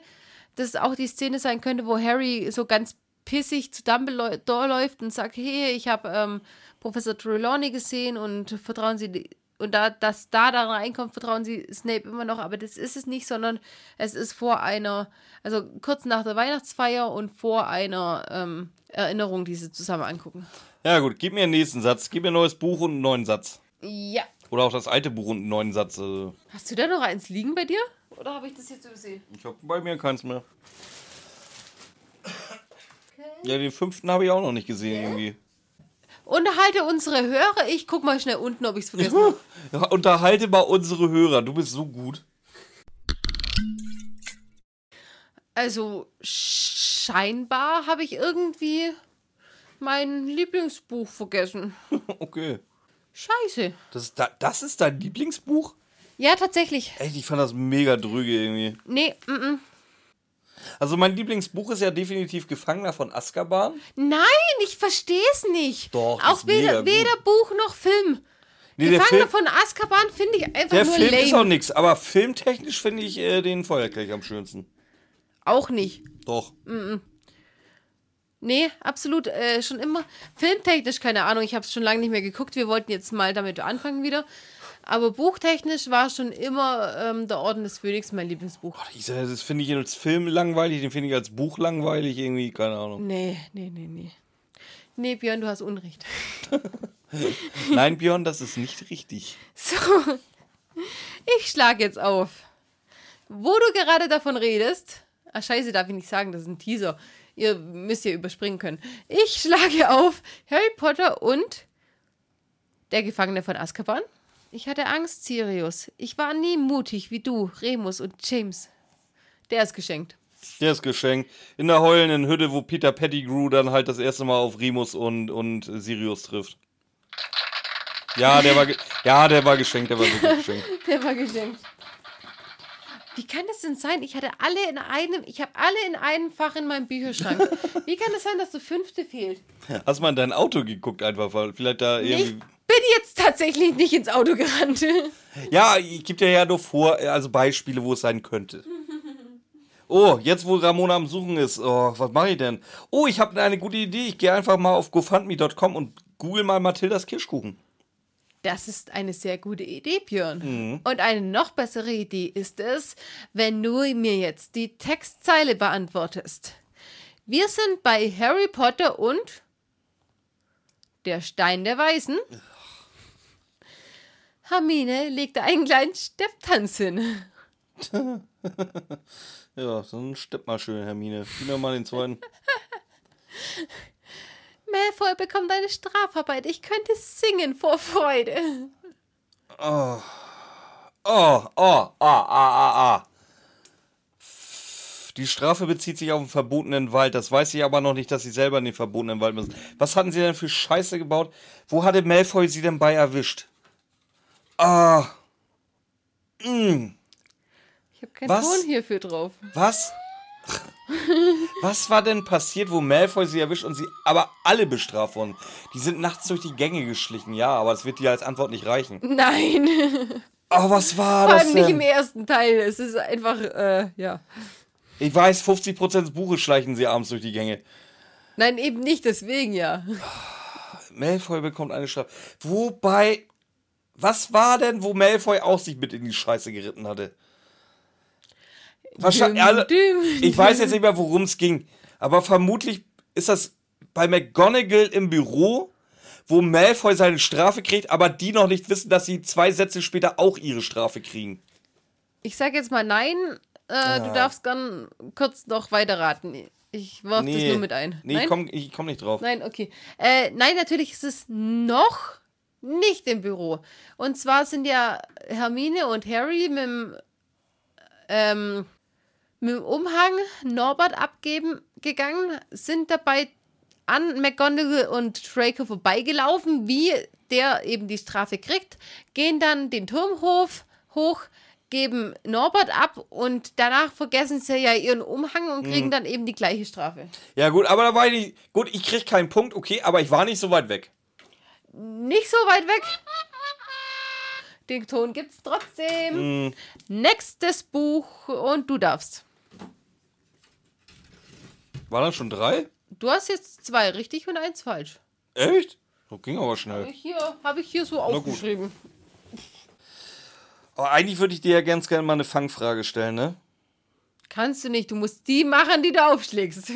Speaker 2: das auch die Szene sein könnte, wo Harry so ganz pissig zu Dumbledore läuft und sagt, hey, ich habe ähm, Professor Trelawney gesehen und vertrauen Sie, und da, dass da da reinkommt, vertrauen Sie Snape immer noch, aber das ist es nicht, sondern es ist vor einer, also kurz nach der Weihnachtsfeier und vor einer ähm, Erinnerung, die sie zusammen angucken.
Speaker 1: Ja gut, gib mir einen nächsten Satz. Gib mir ein neues Buch und einen neuen Satz.
Speaker 2: Ja.
Speaker 1: Oder auch das alte Buch und einen neuen Satz. Also.
Speaker 2: Hast du da noch eins liegen bei dir? Oder habe ich das jetzt übersehen?
Speaker 1: Ich habe bei mir keins mehr. Ja, den fünften habe ich auch noch nicht gesehen irgendwie.
Speaker 2: Unterhalte unsere Hörer. Ich guck mal schnell unten, ob ich es vergessen habe.
Speaker 1: Ja, unterhalte mal unsere Hörer. Du bist so gut.
Speaker 2: Also scheinbar habe ich irgendwie mein Lieblingsbuch vergessen.
Speaker 1: Okay.
Speaker 2: Scheiße.
Speaker 1: Das ist, da, das ist dein Lieblingsbuch?
Speaker 2: Ja, tatsächlich.
Speaker 1: Echt, ich fand das mega drüge irgendwie.
Speaker 2: Nee, mm.
Speaker 1: Also mein Lieblingsbuch ist ja definitiv Gefangener von Azkaban.
Speaker 2: Nein, ich verstehe es nicht.
Speaker 1: Doch, das
Speaker 2: Auch weder,
Speaker 1: gut.
Speaker 2: weder Buch noch Film.
Speaker 1: Nee,
Speaker 2: Gefangener
Speaker 1: Film,
Speaker 2: von Azkaban finde ich einfach
Speaker 1: der
Speaker 2: nur
Speaker 1: Film
Speaker 2: lame.
Speaker 1: ist auch nix, aber filmtechnisch finde ich äh, den Feuerkelch am schönsten.
Speaker 2: auch nicht.
Speaker 1: Doch.
Speaker 2: Nee, absolut. Äh, schon immer. Filmtechnisch, keine Ahnung, ich habe es schon lange nicht mehr geguckt. Wir wollten jetzt mal damit anfangen wieder. Aber buchtechnisch war schon immer ähm, Der Orden des Phönix mein Lieblingsbuch.
Speaker 1: Ich sag, das finde ich als Film langweilig, den finde ich als Buch langweilig, irgendwie, keine Ahnung.
Speaker 2: Nee, nee, nee, nee. Nee, Björn, du hast Unrecht.
Speaker 1: Nein, Björn, das ist nicht richtig.
Speaker 2: So, ich schlage jetzt auf. Wo du gerade davon redest, ah scheiße, darf ich nicht sagen, das ist ein Teaser. Ihr müsst ja überspringen können. Ich schlage auf Harry Potter und der Gefangene von Azkaban. Ich hatte Angst, Sirius. Ich war nie mutig wie du, Remus und James. Der ist geschenkt.
Speaker 1: Der ist geschenkt. In der heulenden Hütte, wo Peter Pettigrew dann halt das erste Mal auf Remus und, und Sirius trifft. Ja, der war, ja, der war geschenkt, der war wirklich geschenkt.
Speaker 2: Der war geschenkt. Wie kann das denn sein? Ich hatte alle in einem, ich habe alle in einem Fach in meinem Bücherschrank. Wie kann es sein, dass der fünfte fehlt?
Speaker 1: Hast mal in dein Auto geguckt einfach, weil vielleicht da irgendwie...
Speaker 2: bin jetzt tatsächlich nicht ins Auto gerannt.
Speaker 1: Ja, ich gebe dir ja nur vor, also Beispiele, wo es sein könnte. Oh, jetzt wo Ramona am Suchen ist, oh, was mache ich denn? Oh, ich habe eine gute Idee. Ich gehe einfach mal auf gofundme.com und google mal Mathildas Kirschkuchen.
Speaker 2: Das ist eine sehr gute Idee, Björn. Und eine noch bessere Idee ist es, wenn du mir jetzt die Textzeile beantwortest. Wir sind bei Harry Potter und der Stein der Weisen. Hermine legte einen kleinen Stepptanz hin.
Speaker 1: Ja, dann steppt mal schön, Hermine. Gib mir mal den zweiten.
Speaker 2: Malfoy bekommt eine Strafarbeit. Ich könnte singen vor Freude.
Speaker 1: Oh, oh, ah, ah, ah, ah. Die Strafe bezieht sich auf den verbotenen Wald. Das weiß ich aber noch nicht, dass sie selber in den verbotenen Wald müssen. Was hatten sie denn für Scheiße gebaut? Wo hatte Malfoy sie denn bei erwischt? Ah. Mm.
Speaker 2: Ich habe keinen
Speaker 1: Was?
Speaker 2: Ton hierfür drauf.
Speaker 1: Was? Was war denn passiert, wo Malfoy sie erwischt und sie aber alle bestraft wurden? Die sind nachts durch die Gänge geschlichen, ja, aber das wird dir als Antwort nicht reichen.
Speaker 2: Nein.
Speaker 1: Oh, was war
Speaker 2: Vor
Speaker 1: das
Speaker 2: allem nicht im
Speaker 1: denn?
Speaker 2: ersten Teil. Es ist einfach, äh, ja.
Speaker 1: Ich weiß, 50% des Buches schleichen sie abends durch die Gänge.
Speaker 2: Nein, eben nicht, deswegen ja.
Speaker 1: Malfoy bekommt eine Strafe. Wobei, was war denn, wo Malfoy auch sich mit in die Scheiße geritten hatte? Wahrscheinlich,
Speaker 2: düm.
Speaker 1: ich weiß jetzt nicht mehr, worum es ging, aber vermutlich ist das bei McGonagall im Büro, wo Malfoy seine Strafe kriegt, aber die noch nicht wissen, dass sie zwei Sätze später auch ihre Strafe kriegen.
Speaker 2: Ich sag jetzt mal nein. Äh, Du darfst gern kurz noch weiterraten. Ich werf das nur mit ein.
Speaker 1: Nee,
Speaker 2: nein?
Speaker 1: ich komm, ich komm nicht drauf.
Speaker 2: Nein, okay. Äh, nein, natürlich ist es noch nicht im Büro. Und zwar sind ja Hermine und Harry mit dem, ähm, mit dem Umhang Norbert abgeben gegangen, sind dabei an McGonagall und Draco vorbeigelaufen, wie der eben die Strafe kriegt, gehen dann den Turmhof hoch, geben Norbert ab und danach vergessen sie ja ihren Umhang und kriegen dann eben die gleiche Strafe.
Speaker 1: Ja, gut, aber da war ich nicht. Gut, ich krieg keinen Punkt, okay, aber ich war nicht so weit weg.
Speaker 2: Nicht so weit weg. Den Ton gibt's trotzdem. Nächstes Buch und du darfst.
Speaker 1: War dann schon drei?
Speaker 2: Du hast jetzt zwei richtig und eins falsch.
Speaker 1: Echt? Das ging aber schnell.
Speaker 2: Hier habe ich hier so
Speaker 1: gut.
Speaker 2: aufgeschrieben.
Speaker 1: Aber eigentlich würde ich dir ja ganz gerne mal eine Fangfrage stellen, ne?
Speaker 2: Kannst du nicht, du musst die machen, die du aufschlägst.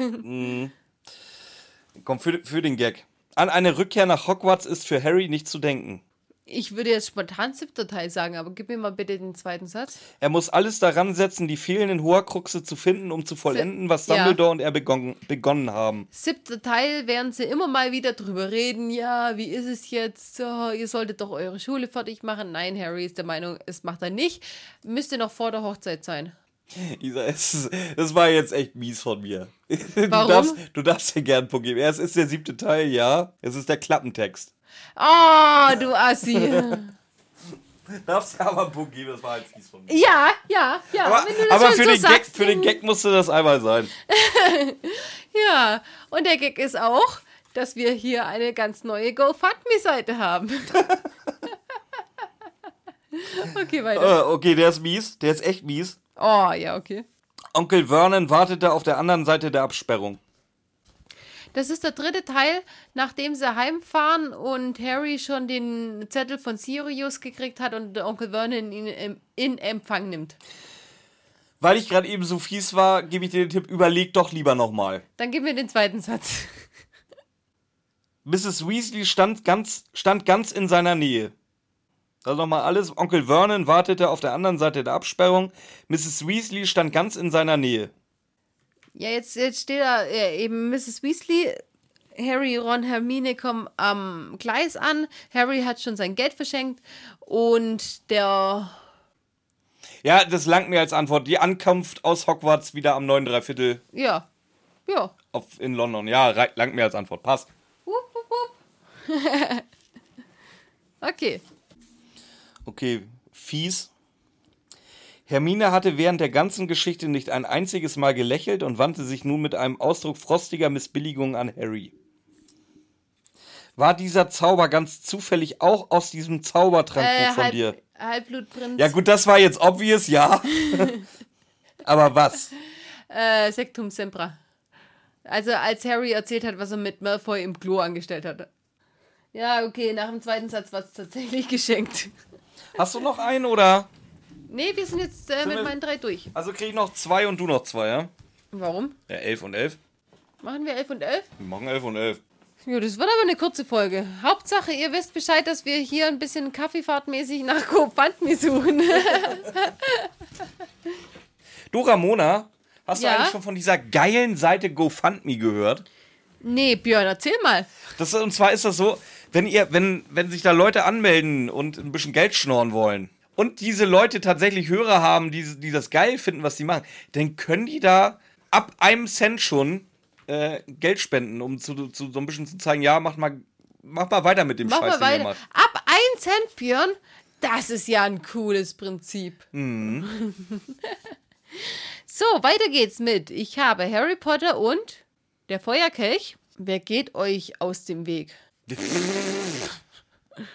Speaker 1: Komm, für, für den Gag. An eine Rückkehr nach Hogwarts ist für Harry nicht zu denken.
Speaker 2: Ich würde jetzt spontan siebter Teil sagen, aber gib mir mal bitte den zweiten Satz.
Speaker 1: Er muss alles daran setzen, die fehlenden Horcruxe zu finden, um zu vollenden, was
Speaker 2: Ja.
Speaker 1: Dumbledore und er begonnen, begonnen haben.
Speaker 2: Siebter Teil werden sie immer mal wieder drüber reden. Ja, wie ist es jetzt? So, ihr solltet doch eure Schule fertig machen. Nein, Harry ist der Meinung, es macht er nicht. Müsste noch vor der Hochzeit sein.
Speaker 1: Isa, es das war jetzt echt mies von mir. Du
Speaker 2: Warum?
Speaker 1: darfst, du darfst dir gern einen Punkt geben. Ja, es ist der siebte Teil, ja. Es ist der Klappentext.
Speaker 2: Oh, du Assi.
Speaker 1: Darfst aber einen Punkt geben, das war halt fies von mir.
Speaker 2: ja, ja, ja.
Speaker 1: Aber,
Speaker 2: du
Speaker 1: aber für,
Speaker 2: so
Speaker 1: den Gag,
Speaker 2: sagst,
Speaker 1: für den Gag musste das einmal sein.
Speaker 2: Ja, und der Gag ist auch, dass wir hier eine ganz neue GoFundMe-Seite haben. okay, weiter.
Speaker 1: Äh, okay, der ist mies. Der ist echt mies.
Speaker 2: Oh, ja, okay.
Speaker 1: Onkel Vernon wartete auf der anderen Seite der Absperrung.
Speaker 2: Das ist der dritte Teil, nachdem sie heimfahren und Harry schon den Zettel von Sirius gekriegt hat und Onkel Vernon ihn in, in Empfang nimmt.
Speaker 1: Weil ich gerade eben so fies war, gebe ich dir den Tipp, überleg doch lieber nochmal.
Speaker 2: Dann gib mir den zweiten Satz.
Speaker 1: Mrs. Weasley stand ganz, stand ganz in seiner Nähe. Also nochmal alles. Onkel Vernon wartete auf der anderen Seite der Absperrung. Mrs. Weasley stand ganz in seiner Nähe.
Speaker 2: Ja, jetzt, jetzt steht da eben Mrs. Weasley. Harry, Ron, Hermine kommen am Gleis an. Harry hat schon sein Geld verschenkt und der
Speaker 1: Ja, das langt mir als Antwort. Die Ankunft aus Hogwarts wieder am 9 Dreiviertel
Speaker 2: Ja. Ja.
Speaker 1: auf, in London. Ja, langt mir als Antwort. Passt.
Speaker 2: Wupp, wupp, wupp. okay.
Speaker 1: Okay, fies. Hermine hatte während der ganzen Geschichte nicht ein einziges Mal gelächelt und wandte sich nun mit einem Ausdruck frostiger Missbilligung an Harry. War dieser Zauber ganz zufällig auch aus diesem Zaubertrankbuch
Speaker 2: Äh,
Speaker 1: von
Speaker 2: Halb,
Speaker 1: dir?
Speaker 2: Halbbblutprinz.
Speaker 1: Ja gut, das war jetzt obvious, ja. Aber was?
Speaker 2: Äh, Sectum Sempra. Also als Harry erzählt hat, was er mit Malfoy im Klo angestellt hat. Ja, okay, nach dem zweiten Satz war es tatsächlich geschenkt.
Speaker 1: Hast du noch einen oder?
Speaker 2: Nee, wir sind jetzt äh, mit
Speaker 1: wir-
Speaker 2: meinen drei durch.
Speaker 1: Also krieg ich noch zwei und du noch zwei, ja?
Speaker 2: Warum?
Speaker 1: Ja, elf und elf.
Speaker 2: Machen wir 11 und 11?
Speaker 1: Wir machen elf und elf.
Speaker 2: Ja, das wird aber eine kurze Folge. Hauptsache, ihr wisst Bescheid, dass wir hier ein bisschen Kaffeefahrtmäßig nach GoFundMe suchen.
Speaker 1: Du, Ramona, hast
Speaker 2: Ja?
Speaker 1: du eigentlich schon von dieser geilen Seite GoFundMe gehört?
Speaker 2: nee, Björn, erzähl mal.
Speaker 1: Das, und zwar ist das so, wenn ihr, wenn, wenn sich da Leute anmelden und ein bisschen Geld schnorren wollen und diese Leute tatsächlich Hörer haben, die, die das geil finden, was die machen, dann können die da ab einem Cent schon äh, Geld spenden, um zu, zu, so ein bisschen zu zeigen, ja, macht mal, macht mal weiter mit dem
Speaker 2: Mach
Speaker 1: Scheiß,
Speaker 2: mal
Speaker 1: den ihr macht.
Speaker 2: Ab 1 Cent, Björn. Das ist ja ein cooles Prinzip.
Speaker 1: Mhm.
Speaker 2: so, weiter geht's mit. Ich habe Harry Potter und der Feuerkelch. Wer geht euch aus dem Weg?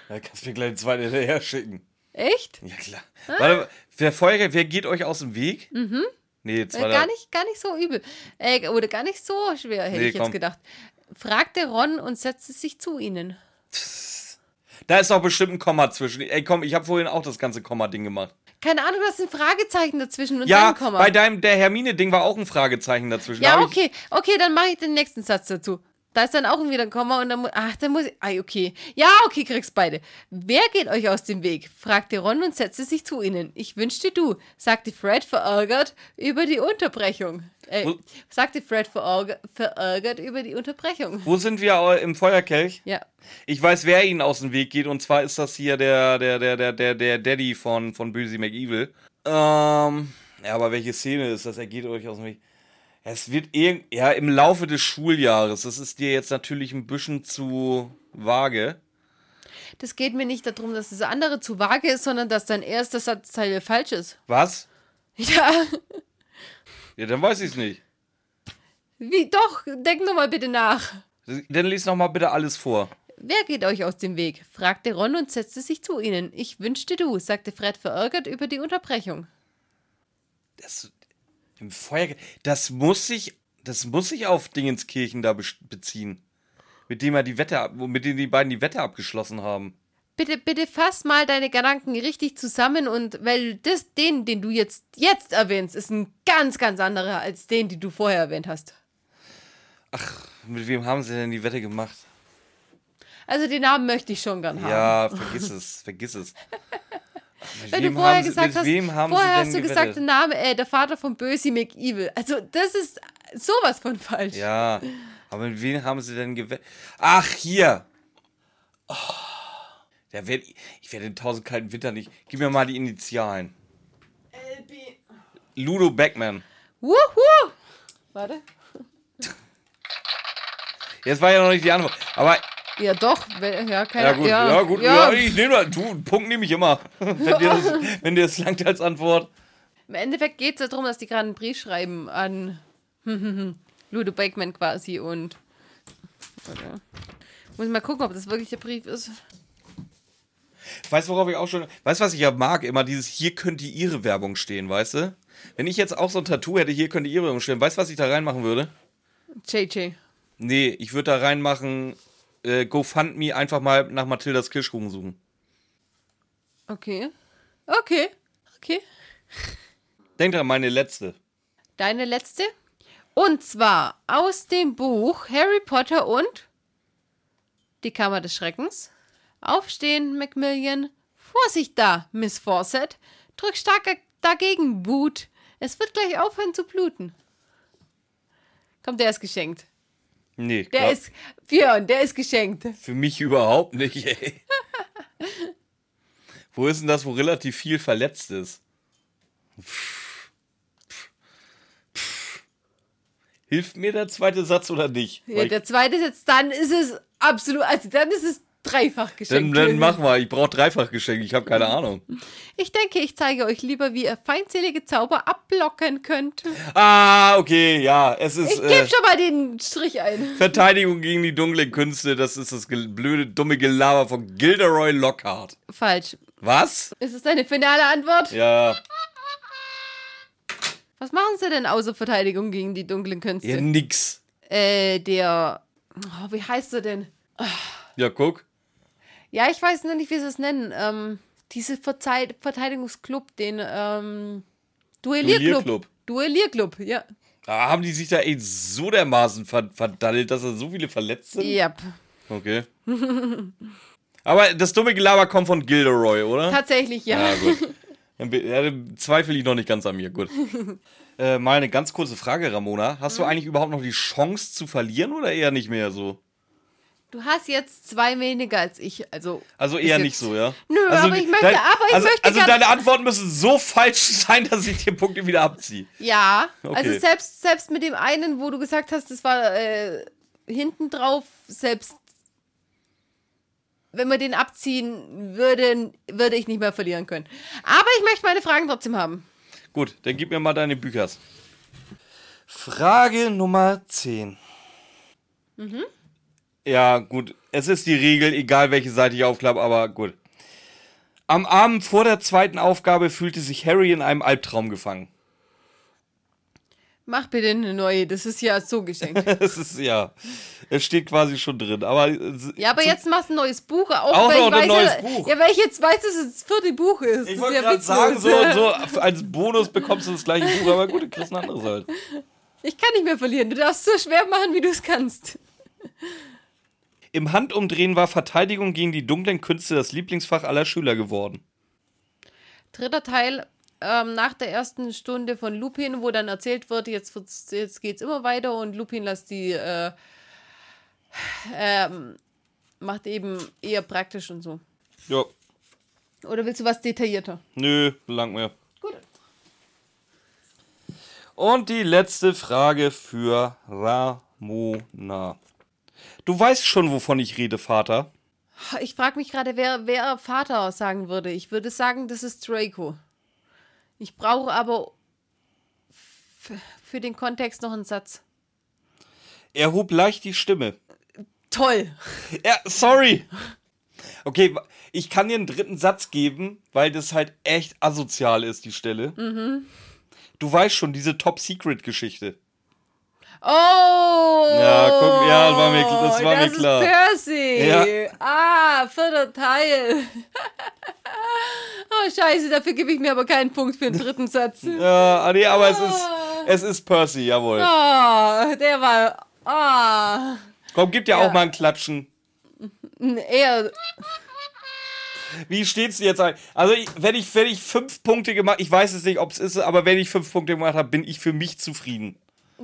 Speaker 1: Da kannst du mir gleich einen zweiten hinterher schicken.
Speaker 2: Echt?
Speaker 1: Ja, klar. Warte, wer Feuerwehr, wer geht euch aus dem Weg? Mhm. Nee,
Speaker 2: Äh,
Speaker 1: zweiter.
Speaker 2: gar, nicht, gar nicht so übel. Äh, oder gar nicht so schwer, hätte
Speaker 1: Nee,
Speaker 2: ich jetzt
Speaker 1: komm.
Speaker 2: gedacht. Fragte Ron und setzte sich zu ihnen.
Speaker 1: Da ist doch bestimmt ein Komma zwischen. Ey, komm, ich habe vorhin auch das ganze Komma-Ding gemacht.
Speaker 2: Keine Ahnung, da ist ein Fragezeichen dazwischen und
Speaker 1: Ja,
Speaker 2: dann Komma.
Speaker 1: bei deinem, der Hermine-Ding war auch ein Fragezeichen dazwischen. Da
Speaker 2: Ja, okay. Okay, dann mache ich den nächsten Satz dazu. Da ist dann auch wieder ein Komma und dann muss. Ach, dann muss ich. Ah, okay. Ja, okay, kriegst beide. Wer geht euch aus dem Weg? fragte Ron und setzte sich zu ihnen. Ich wünschte du, sagte Fred verärgert über die Unterbrechung. Äh,
Speaker 1: Wo-
Speaker 2: sagte Fred verärger, verärgert über die Unterbrechung.
Speaker 1: Wo sind wir im Feuerkelch?
Speaker 2: Ja.
Speaker 1: Ich weiß, wer ihnen aus dem Weg geht, und zwar ist das hier der, der, der, der, der, der Daddy von, von Böse McEvil. Ähm, ja, aber welche Szene ist das? Er geht euch aus dem Weg. Es wird irgend, ja, im Laufe des Schuljahres. Das ist dir jetzt natürlich ein bisschen zu vage.
Speaker 2: Das geht mir nicht darum, dass das andere zu vage ist, sondern dass dein erster Satzteil falsch ist.
Speaker 1: Was?
Speaker 2: Ja.
Speaker 1: Ja, dann weiß ich es nicht.
Speaker 2: Wie doch? Denk noch mal bitte nach.
Speaker 1: Dann lies noch mal bitte alles vor.
Speaker 2: Wer geht euch aus dem Weg? fragte Ron und setzte sich zu ihnen. Ich wünschte du, sagte Fred verärgert über die Unterbrechung.
Speaker 1: Das, Im Feuerkelch. Das muss sich, das muss sich auf Dingenskirchen da be beziehen. Mit dem er die Wette, mit denen die beiden die Wette abgeschlossen haben.
Speaker 2: Bitte, bitte fass mal deine Gedanken richtig zusammen und weil das, den, den du jetzt, jetzt erwähnst, ist ein ganz, ganz anderer als den, den du vorher erwähnt hast.
Speaker 1: Mit wem haben sie denn die Wette gemacht?
Speaker 2: Also den Namen möchte ich schon gern haben.
Speaker 1: Ja, vergiss es, vergiss es. Mit
Speaker 2: Wenn du
Speaker 1: wem
Speaker 2: vorher
Speaker 1: haben sie-
Speaker 2: gesagt hast,
Speaker 1: wem haben
Speaker 2: vorher
Speaker 1: sie
Speaker 2: hast
Speaker 1: denn
Speaker 2: du
Speaker 1: gewettet?
Speaker 2: gesagt, der Name, äh, der Vater von Bösi McEvil. Also das ist sowas von falsch.
Speaker 1: Ja, aber mit wem haben sie denn gewettet? Ach, hier. Oh, der werd, ich werde den tausend kalten Winter nicht. Gib mir mal die Initialen. Ludo Beckman.
Speaker 2: Wuhu! Warte.
Speaker 1: Jetzt war ja noch nicht die Antwort. Aber
Speaker 2: Ja doch, ja, keine
Speaker 1: ja gut, ja, gut, ja,
Speaker 2: ja.
Speaker 1: ich nehme du, einen Punkt nehme ich immer. wenn, dir das, wenn dir das langt als Antwort.
Speaker 2: Im Endeffekt geht es darum, dass die gerade einen Brief schreiben an Ludo Beckman quasi und. Warte. Muss ich mal gucken, ob das wirklich der Brief ist.
Speaker 1: Weißt du, worauf ich auch schon. Weißt du, was ich ja mag? Immer dieses hier könnte ihre Werbung stehen, weißt du? Wenn ich jetzt auch so ein Tattoo hätte, hier könnte ihre Werbung stehen. Weißt du, was ich da reinmachen würde?
Speaker 2: JJ.
Speaker 1: Nee, ich würde da reinmachen, äh, GoFundMe einfach mal nach Mathildas Kirschkuchen suchen.
Speaker 2: Okay. Okay. Okay.
Speaker 1: Denk dran, meine letzte.
Speaker 2: Deine letzte? Und zwar aus dem Buch Harry Potter und Die Kammer des Schreckens. Aufstehen, Macmillan. Vorsicht da, Miss Fawcett. Drück stark dagegen, Boot. Es wird gleich aufhören zu bluten. Komm, der ist geschenkt.
Speaker 1: Nee,
Speaker 2: Der
Speaker 1: glaub-
Speaker 2: ist, Björn, der ist geschenkt.
Speaker 1: für mich überhaupt nicht, ey. Wo ist denn das, wo relativ viel verletzt ist? Hilft mir der zweite Satz oder nicht?
Speaker 2: Ja, der zweite jetzt, dann ist es absolut, also dann ist es dreifach
Speaker 1: dann, dann mach mal, ich brauche dreifach Geschenk, ich habe keine Ahnung.
Speaker 2: Ich denke, ich zeige euch lieber, wie ihr feindselige Zauber abblocken könnt.
Speaker 1: Ah, okay, ja, es ist
Speaker 2: Ich
Speaker 1: äh,
Speaker 2: gebe schon mal den Strich ein.
Speaker 1: Verteidigung gegen die dunklen Künste, das ist das blöde, dumme Gelaber von Gilderoy Lockhart.
Speaker 2: Falsch.
Speaker 1: Was?
Speaker 2: Ist es deine finale Antwort?
Speaker 1: Ja,
Speaker 2: Was machen sie denn außer Verteidigung gegen die dunklen Künste?
Speaker 1: ja nix.
Speaker 2: Äh, der. Oh, wie heißt er denn?
Speaker 1: Ja, guck.
Speaker 2: Ja, ich weiß noch nicht, wie sie es nennen. Ähm, diese Verzei Verteidigungsclub, den ähm, Duellierclub.
Speaker 1: Duellierclub.
Speaker 2: Duellierclub, ja.
Speaker 1: Ah, haben die sich da echt so dermaßen ver verdaddelt, dass da so viele verletzt sind?
Speaker 2: Yep.
Speaker 1: Okay. Aber das dumme Gelaber kommt von Gilderoy, oder?
Speaker 2: Tatsächlich, ja.
Speaker 1: Ja, gut. Dann ja, zweifle ich noch nicht ganz an mir. Gut. äh, mal eine ganz kurze Frage, Ramona. Hast
Speaker 2: Mhm.
Speaker 1: du eigentlich überhaupt noch die Chance zu verlieren oder eher nicht mehr so?
Speaker 2: Du hast jetzt zwei weniger als ich, also.
Speaker 1: Also eher nicht so, ja?
Speaker 2: Nö,
Speaker 1: also,
Speaker 2: aber ich möchte- aber ich
Speaker 1: also,
Speaker 2: möchte
Speaker 1: Also deine Antworten müssen so falsch sein, dass ich dir Punkte wieder abziehe.
Speaker 2: Ja,
Speaker 1: Okay.
Speaker 2: also selbst, selbst mit dem einen, wo du gesagt hast, das war äh, hinten drauf, selbst wenn wir den abziehen würden, würde ich nicht mehr verlieren können. Aber ich möchte meine Fragen trotzdem haben.
Speaker 1: Gut, dann gib mir mal deine Büchers. Frage Nummer 10. Ja, gut. Es ist die Regel, egal welche Seite ich aufklappe, aber gut. Am Abend vor der zweiten Aufgabe fühlte sich Harry in einem Albtraum gefangen.
Speaker 2: Mach bitte eine neue, das ist ja so geschenkt.
Speaker 1: Es ist, ja, es steht quasi schon drin, aber... äh,
Speaker 2: Ja, aber jetzt machst du ein neues Buch. Auch,
Speaker 1: Auch
Speaker 2: weil
Speaker 1: noch
Speaker 2: ich
Speaker 1: ein
Speaker 2: weiß,
Speaker 1: neues
Speaker 2: ja,
Speaker 1: Buch.
Speaker 2: Ja, weil ich jetzt weiß, dass es das vierte Buch ist.
Speaker 1: Ich wollte
Speaker 2: ja
Speaker 1: gerade sagen, so so, als Bonus bekommst du das gleiche Buch, aber gut, du kriegst ein anderes halt.
Speaker 2: Ich kann nicht mehr verlieren. Du darfst so schwer machen, wie du es kannst.
Speaker 1: Im Handumdrehen war Verteidigung gegen die dunklen Künste das Lieblingsfach aller Schüler geworden.
Speaker 2: Dritter Teil ähm, nach der ersten Stunde von Lupin, wo dann erzählt wird, jetzt, jetzt geht es immer weiter und Lupin lässt die, äh, ähm, macht eben eher praktisch und so.
Speaker 1: Ja,
Speaker 2: Oder willst du was detaillierter?
Speaker 1: nö, lang mehr.
Speaker 2: Gut.
Speaker 1: Und die letzte Frage für Ramona. Du weißt schon, wovon ich rede, Vater.
Speaker 2: Ich frage mich gerade, wer, wer Vater sagen würde. Ich würde sagen, das ist Draco. Ich brauche aber für den Kontext noch einen Satz.
Speaker 1: Er hob leicht die Stimme.
Speaker 2: Toll.
Speaker 1: Ja, sorry. Okay, ich kann dir einen dritten Satz geben, weil das halt echt asozial ist, die Stelle. Du weißt schon, diese Top-Secret-Geschichte.
Speaker 2: Oh!
Speaker 1: Ja, guck, ja, das war mir- das war mir
Speaker 2: ist
Speaker 1: klar.
Speaker 2: Percy.
Speaker 1: Ja.
Speaker 2: Ah, vierter Teil. oh, scheiße, dafür gebe ich mir aber keinen Punkt für den dritten Satz.
Speaker 1: Ja, ah, nee, aber es ist, es ist Percy, jawohl.
Speaker 2: Oh, der war. Ah.
Speaker 1: Komm, gib dir
Speaker 2: Ja.
Speaker 1: auch mal ein Klatschen.
Speaker 2: Er,
Speaker 1: Wie steht's dir jetzt ein? Also, wenn, ich, wenn ich fünf Punkte gemacht ich weiß es nicht, ob es ist, aber wenn ich fünf Punkte gemacht habe, bin ich für mich zufrieden.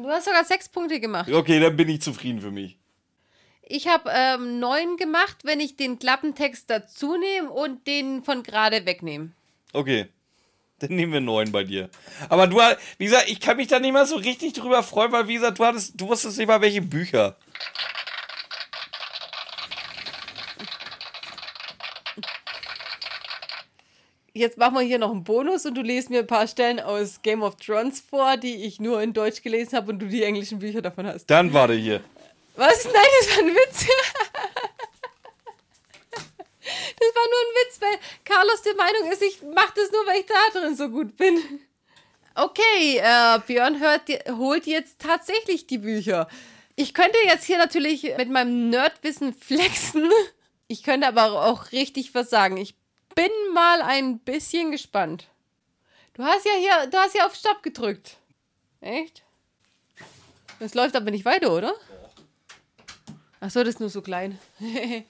Speaker 2: Du hast sogar sechs Punkte gemacht.
Speaker 1: Okay, dann bin ich zufrieden für mich.
Speaker 2: Ich habe ähm, neun gemacht, wenn ich den Klappentext dazu nehme und den von gerade wegnehme.
Speaker 1: Okay. Dann nehmen wir neun bei dir. Aber du, hast- wie gesagt, ich kann mich da nicht mal so richtig drüber freuen, weil, wie gesagt, du hattest, du wusstest nicht mal, welche Bücher.
Speaker 2: Jetzt machen wir hier noch einen Bonus und du liest mir ein paar Stellen aus Game of Thrones vor, die ich nur in Deutsch gelesen habe und du die englischen Bücher davon hast.
Speaker 1: Dann warte hier.
Speaker 2: Was? Nein, das war ein Witz. Das war nur ein Witz, weil Carlos der Meinung ist, ich mache das nur, weil ich da drin so gut bin. Okay, äh, Björn hört, holt jetzt tatsächlich die Bücher. Ich könnte jetzt hier natürlich mit meinem Nerdwissen flexen. Ich könnte aber auch richtig was sagen. Ich bin mal ein bisschen gespannt. Du hast ja hier, du hast ja auf Stopp gedrückt. Echt? Das läuft aber nicht weiter, oder? Ach so, das ist nur so klein.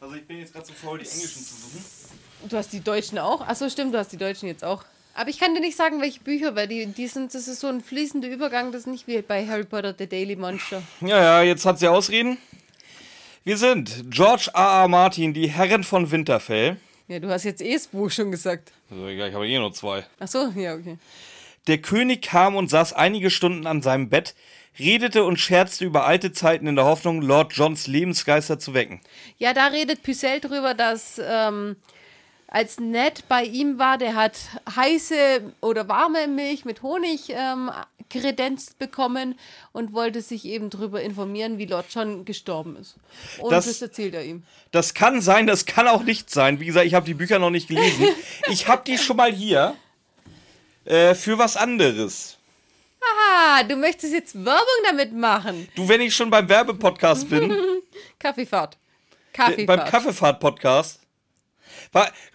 Speaker 1: Also ich bin jetzt gerade zu faul, die englischen zu suchen.
Speaker 2: Du hast die Deutschen auch? Ach so, stimmt, du hast die Deutschen jetzt auch. Aber ich kann dir nicht sagen, welche Bücher, weil die, die sind, das ist so ein fließender Übergang, das ist nicht wie bei Harry Potter, The Daily Monster.
Speaker 1: Ja, ja, jetzt hat sie Ausreden. Wir sind George R. R. Martin, die Herren von Winterfell.
Speaker 2: Ja, du hast jetzt eh das Buch schon gesagt.
Speaker 1: Also, egal, ich habe eh nur zwei.
Speaker 2: Ach so, ja, okay.
Speaker 1: Der König kam und saß einige Stunden an seinem Bett, redete und scherzte über alte Zeiten in der Hoffnung, Lord Johns Lebensgeister zu wecken.
Speaker 2: Ja, da redet Pycelle drüber, dass ähm, als Ned bei ihm war, der hat heiße oder warme Milch mit Honig ähm, kredenzt bekommen und wollte sich eben darüber informieren, wie Lord John gestorben ist. Und
Speaker 1: Das-
Speaker 2: das, erzählt er ihm.
Speaker 1: Das kann sein, das kann auch nicht sein. Wie gesagt, ich habe die Bücher noch nicht gelesen. Ich habe die schon mal hier äh, für was anderes.
Speaker 2: Ah, du möchtest jetzt Werbung damit machen.
Speaker 1: Du, wenn ich schon beim Werbepodcast bin,
Speaker 2: Kaffeefahrt. Kaffeefahrt.
Speaker 1: beim Kaffeefahrt-Podcast.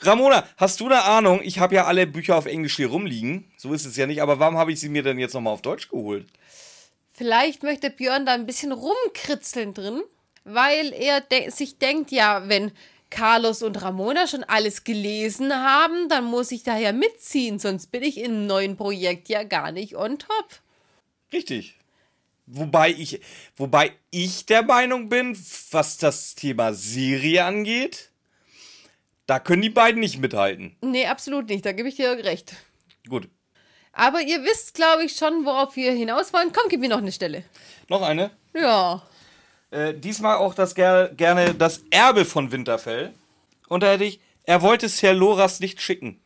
Speaker 1: Ramona, hast du eine Ahnung? Ich habe ja alle Bücher auf Englisch hier rumliegen. So ist es ja nicht. Aber warum habe ich sie mir denn jetzt nochmal auf Deutsch geholt?
Speaker 2: Vielleicht möchte Björn da ein bisschen rumkritzeln drin, weil er de sich denkt, ja, wenn Carlos und Ramona schon alles gelesen haben, dann muss ich daher mitziehen, sonst bin ich im neuen Projekt ja gar nicht on top.
Speaker 1: Richtig. Wobei ich, wobei ich der Meinung bin, was das Thema Serie angeht, da können die beiden nicht mithalten.
Speaker 2: Nee, absolut nicht, da gebe ich dir recht.
Speaker 1: Gut.
Speaker 2: Aber ihr wisst, glaube ich, schon, worauf wir hinaus wollen. Komm, gib mir noch eine Stelle.
Speaker 1: Noch eine.
Speaker 2: Ja.
Speaker 1: Äh, diesmal auch das ger gerne das Erbe von Winterfell. Und da hätte ich, er wollte Sir Loras nicht schicken.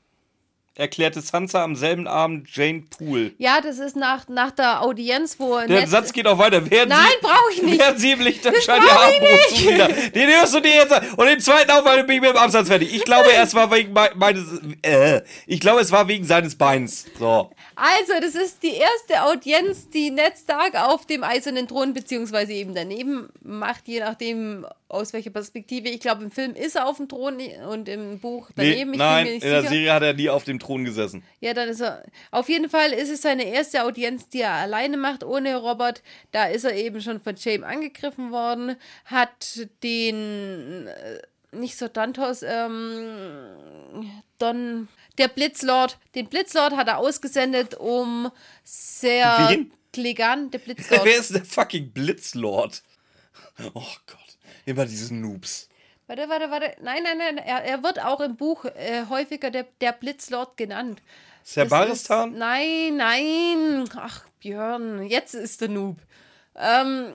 Speaker 1: Erklärte Sansa am selben Abend Jane Poole.
Speaker 2: Ja, das ist nach, nach der Audienz, wo
Speaker 1: Der
Speaker 2: Ned-
Speaker 1: Satz geht auch weiter. Während
Speaker 2: Nein,
Speaker 1: sie,
Speaker 2: brauch ich nicht.
Speaker 1: Während sie im Lichterschein ihr
Speaker 2: nicht.
Speaker 1: zuwider. Den hörst du dir jetzt an. Und den zweiten Aufwand bin ich mit dem Absatz fertig. Ich glaube, es war wegen mei- meines. Äh, ich glaube, es war wegen seines Beins. So.
Speaker 2: Also, das ist die erste Audienz, die Ned Stark auf dem eisernen Thron, beziehungsweise eben daneben macht, je nachdem, aus welcher Perspektive. Ich glaube, im Film ist er auf dem Thron und im Buch
Speaker 1: Nee,
Speaker 2: daneben. ich
Speaker 1: nein, in
Speaker 2: mir
Speaker 1: der
Speaker 2: sicher.
Speaker 1: Serie hat er nie auf dem Thron gesessen.
Speaker 2: Ja, dann ist er. Auf jeden Fall ist es seine erste Audienz, die er alleine macht, ohne Robert. Da ist er eben schon von James angegriffen worden, hat den. Äh, nicht so Dantos, ähm. Don. Der Blitzlord. Den Blitzlord hat er ausgesendet, um sehr.
Speaker 1: Wen?
Speaker 2: Klegan, der Blitzlord.
Speaker 1: Wer ist der fucking Blitzlord? Oh Gott. Immer diese Noobs.
Speaker 2: Warte, warte, warte. Nein, nein, nein. Er, er wird auch im Buch äh, häufiger der, der Blitzlord genannt.
Speaker 1: Sir
Speaker 2: Das
Speaker 1: Baristan?
Speaker 2: Ist, nein, nein. Ach, Björn, jetzt ist der Noob. Ähm,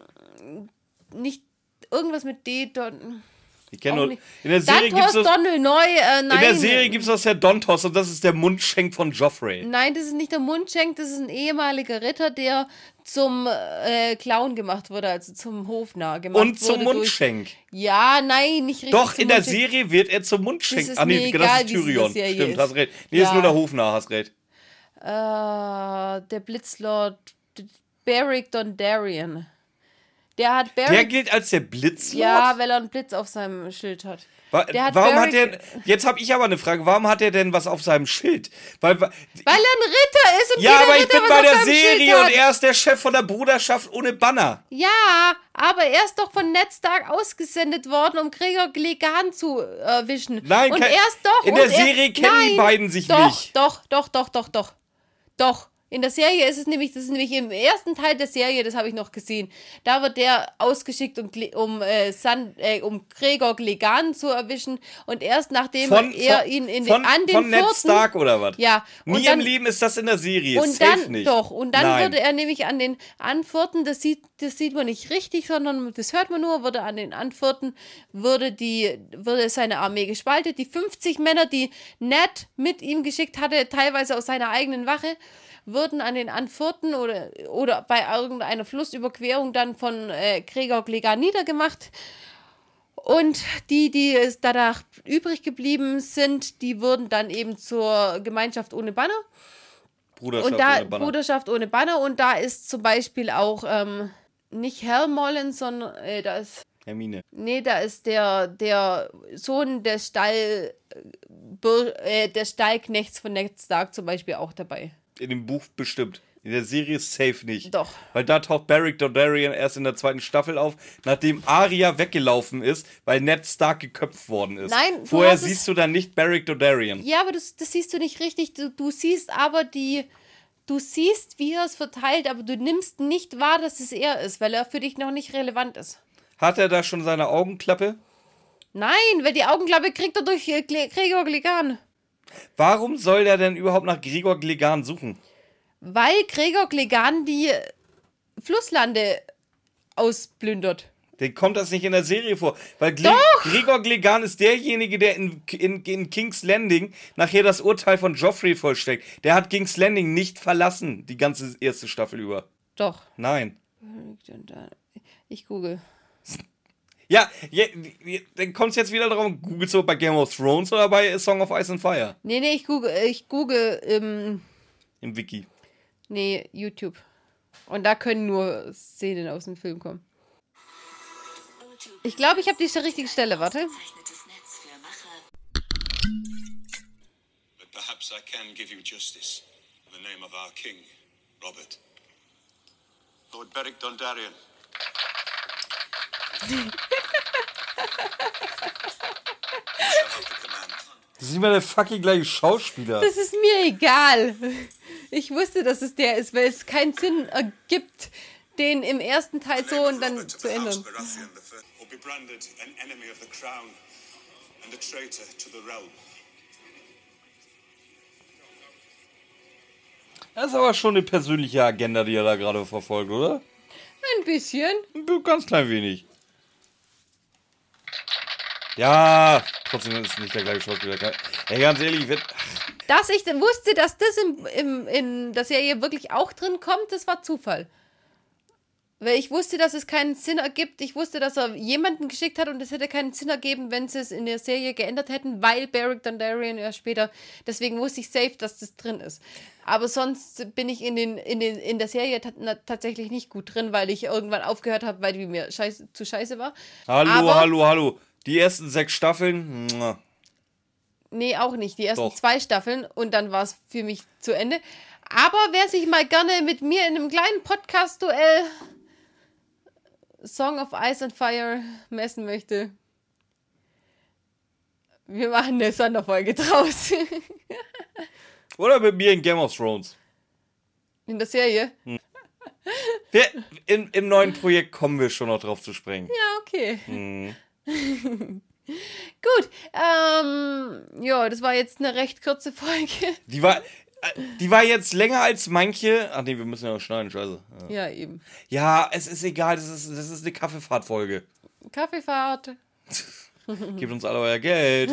Speaker 2: nicht irgendwas mit D. Don,
Speaker 1: Ich kenne nur. In der Serie gibt
Speaker 2: Dantos neu. Äh, nein.
Speaker 1: In der Serie gibt es das Herr Dontos und das ist der Mundschenk von Joffrey.
Speaker 2: Nein, das ist nicht der Mundschenk, das ist ein ehemaliger Ritter, der zum äh, Clown gemacht wurde, also zum Hofnarr gemacht
Speaker 1: Und zum
Speaker 2: wurde. durch-
Speaker 1: Mundschenk.
Speaker 2: Ja, nein, nicht richtig.
Speaker 1: Doch, in der
Speaker 2: Mundschenk.
Speaker 1: Serie wird er zum Mundschenk.
Speaker 2: Das ist
Speaker 1: ah, nee,
Speaker 2: mir
Speaker 1: das
Speaker 2: egal,
Speaker 1: ist Tyrion.
Speaker 2: Serie
Speaker 1: Stimmt,
Speaker 2: ist.
Speaker 1: hast recht. Nee,
Speaker 2: Ja.
Speaker 1: ist nur der Hofnarr, hast recht.
Speaker 2: Äh, der Blitzlord Beric Dondarrion. Der hat Barry.
Speaker 1: Der gilt als der Blitzlord?
Speaker 2: ja, weil er einen Blitz auf seinem Schild hat.
Speaker 1: Wa
Speaker 2: hat
Speaker 1: warum
Speaker 2: Barrick-
Speaker 1: hat der. Jetzt habe ich aber eine Frage. Warum hat er denn was auf seinem Schild? Weil,
Speaker 2: Weil er ein Ritter ist und
Speaker 1: ja, aber ich
Speaker 2: Ritter
Speaker 1: bin
Speaker 2: was
Speaker 1: bei der Serie und er ist der Chef von der Bruderschaft ohne Banner.
Speaker 2: Ja, aber er ist doch von Ned Stark ausgesendet worden, um Gregor Glegan zu erwischen.
Speaker 1: Nein,
Speaker 2: und er ist doch.
Speaker 1: in der
Speaker 2: er,
Speaker 1: Serie kennen die
Speaker 2: Nein,
Speaker 1: beiden sich
Speaker 2: doch,
Speaker 1: nicht.
Speaker 2: Doch, doch, doch, doch, doch. Doch. In der Serie ist es nämlich, das ist nämlich im ersten Teil der Serie, das habe ich noch gesehen. Da wird der ausgeschickt, um, um, äh, San, äh, um Gregor Glegan zu erwischen. Und erst nachdem
Speaker 1: Von,
Speaker 2: er
Speaker 1: von,
Speaker 2: ihn in
Speaker 1: von,
Speaker 2: den, an den
Speaker 1: von Ned
Speaker 2: Furten-
Speaker 1: Stark oder was?
Speaker 2: Ja,
Speaker 1: Nie
Speaker 2: dann-
Speaker 1: im Leben ist das in der Serie.
Speaker 2: und
Speaker 1: Safe
Speaker 2: dann
Speaker 1: nicht.
Speaker 2: doch und dann
Speaker 1: Nein.
Speaker 2: würde er nämlich an den Antworten, das sieht das sieht man nicht richtig, sondern das hört man nur, würde an den Antworten würde die würde seine Armee gespaltet, die 50 Männer, die Ned mit ihm geschickt hatte, teilweise aus seiner eigenen Wache würden an den Antworten oder, oder bei irgendeiner Flussüberquerung dann von äh, Gregor Glegan niedergemacht. Und die, die es danach übrig geblieben sind, die wurden dann eben zur Gemeinschaft ohne Banner.
Speaker 1: Bruderschaft
Speaker 2: Und da
Speaker 1: ohne Banner.
Speaker 2: Bruderschaft ohne Banner und da ist zum Beispiel auch ähm, nicht Helmollen, sondern äh, da ist
Speaker 1: Hermine.
Speaker 2: nee, da ist der der Sohn des Stall äh, äh, des Stallknechts von Ned Stark zum Beispiel auch dabei.
Speaker 1: In dem Buch bestimmt. In der Serie safe nicht.
Speaker 2: Doch.
Speaker 1: Weil da taucht Beric Dondarrion erst in der zweiten Staffel auf, nachdem Arya weggelaufen ist, weil Ned Stark geköpft worden ist.
Speaker 2: Nein, du
Speaker 1: Vorher
Speaker 2: es-
Speaker 1: siehst du dann nicht Beric Dondarrion.
Speaker 2: Ja, aber das, das siehst du nicht richtig. Du, du siehst aber die du siehst, wie er es verteilt, aber du nimmst nicht wahr, dass es er ist, weil er für dich noch nicht relevant ist.
Speaker 1: Hat er da schon seine Augenklappe?
Speaker 2: Nein, weil die Augenklappe kriegt er durch äh, Gregor Glegan.
Speaker 1: Warum soll der denn überhaupt nach Gregor Glegan suchen?
Speaker 2: Weil Gregor Glegan die Flusslande ausplündert.
Speaker 1: Den kommt das nicht in der Serie vor. Weil Gle Gregor Glegan ist derjenige, der in, in, in King's Landing nachher das Urteil von Joffrey vollstreckt. Der hat King's Landing nicht verlassen, die ganze erste Staffel über.
Speaker 2: Doch.
Speaker 1: Nein.
Speaker 2: Ich google.
Speaker 1: Ja, ja, ja dann kommt es jetzt wieder darum, googelst du bei Game of Thrones oder bei A Song of Ice and Fire?
Speaker 2: Nee, nee, ich google, ich google ähm,
Speaker 1: Im Wiki.
Speaker 2: nee, YouTube. Und da können nur Szenen aus dem Film kommen. Ich glaube, ich habe die richtige Stelle, warte.
Speaker 4: But perhaps I can give you justice in the name of our king, Robert. Lord Beric Dondarrion. You shall have the command.
Speaker 1: Das ist nicht mal der fucking gleiche Schauspieler.
Speaker 2: Das ist mir egal. Ich wusste, dass es der ist, weil es keinen Sinn ergibt, den im ersten Teil so und dann zu ändern.
Speaker 1: Das ist aber schon eine persönliche Agenda, die er da gerade verfolgt, oder?
Speaker 2: Ein bisschen.
Speaker 1: Ein ganz klein wenig. Ja, trotzdem ist es nicht der gleiche Schauspieler. Ey, ganz ehrlich, wenn,
Speaker 2: Dass ich wusste, dass das im, im, in der Serie wirklich auch drin kommt, das war Zufall. Weil ich wusste, dass es keinen Sinn ergibt. Ich wusste, dass er jemanden geschickt hat und es hätte keinen Sinn ergeben, wenn sie es in der Serie geändert hätten, weil Beric Dondarrion erst später. Deswegen wusste ich safe, dass das drin ist. Aber sonst bin ich in, den, in, den, in der Serie tatsächlich nicht gut drin, weil ich irgendwann aufgehört habe, weil die mir scheiße, zu scheiße war.
Speaker 1: Hallo,
Speaker 2: Aber-
Speaker 1: hallo, hallo. Die ersten sechs Staffeln. mua.
Speaker 2: Nee, auch nicht. Die ersten
Speaker 1: Doch.
Speaker 2: zwei Staffeln und dann war es für mich zu Ende. Aber wer sich mal gerne mit mir in einem kleinen Podcast-Duell Song of Ice and Fire messen möchte, wir machen eine Sonderfolge draus.
Speaker 1: Oder mit mir in Game of Thrones.
Speaker 2: in der Serie.
Speaker 1: Wir, in, Im neuen Projekt kommen wir schon noch drauf zu sprechen.
Speaker 2: Ja, okay. Gut. Ähm, ja, das war jetzt eine recht kurze Folge.
Speaker 1: Die war, äh, die war jetzt länger als manche. Ach nee, wir müssen ja noch schneiden, scheiße. Ja,
Speaker 2: Ja, eben.
Speaker 1: ja es ist egal, das ist, das ist eine Kaffeefahrtfolge.
Speaker 2: Kaffeefahrt.
Speaker 1: Gebt uns alle euer Geld.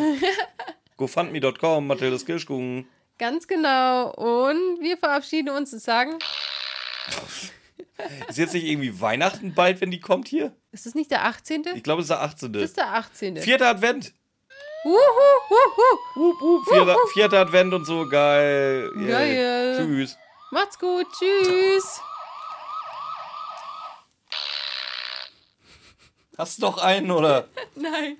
Speaker 1: GoFundMe.com, Mathildas Kirschkuchen.
Speaker 2: Ganz genau. Und wir verabschieden uns und sagen,
Speaker 1: Ist jetzt nicht irgendwie Weihnachten bald, wenn die kommt hier?
Speaker 2: ist das nicht der 18.?
Speaker 1: Ich glaube, es ist der 18.
Speaker 2: Das ist der 18.
Speaker 1: Vierter Advent.
Speaker 2: Wuhu, wuhu.
Speaker 1: Hup, hup, vierter, vierter Advent und so, geil. Yay.
Speaker 2: Geil.
Speaker 1: Tschüss.
Speaker 2: Macht's gut. Tschüss.
Speaker 1: Hast du doch einen, oder?
Speaker 2: Nein.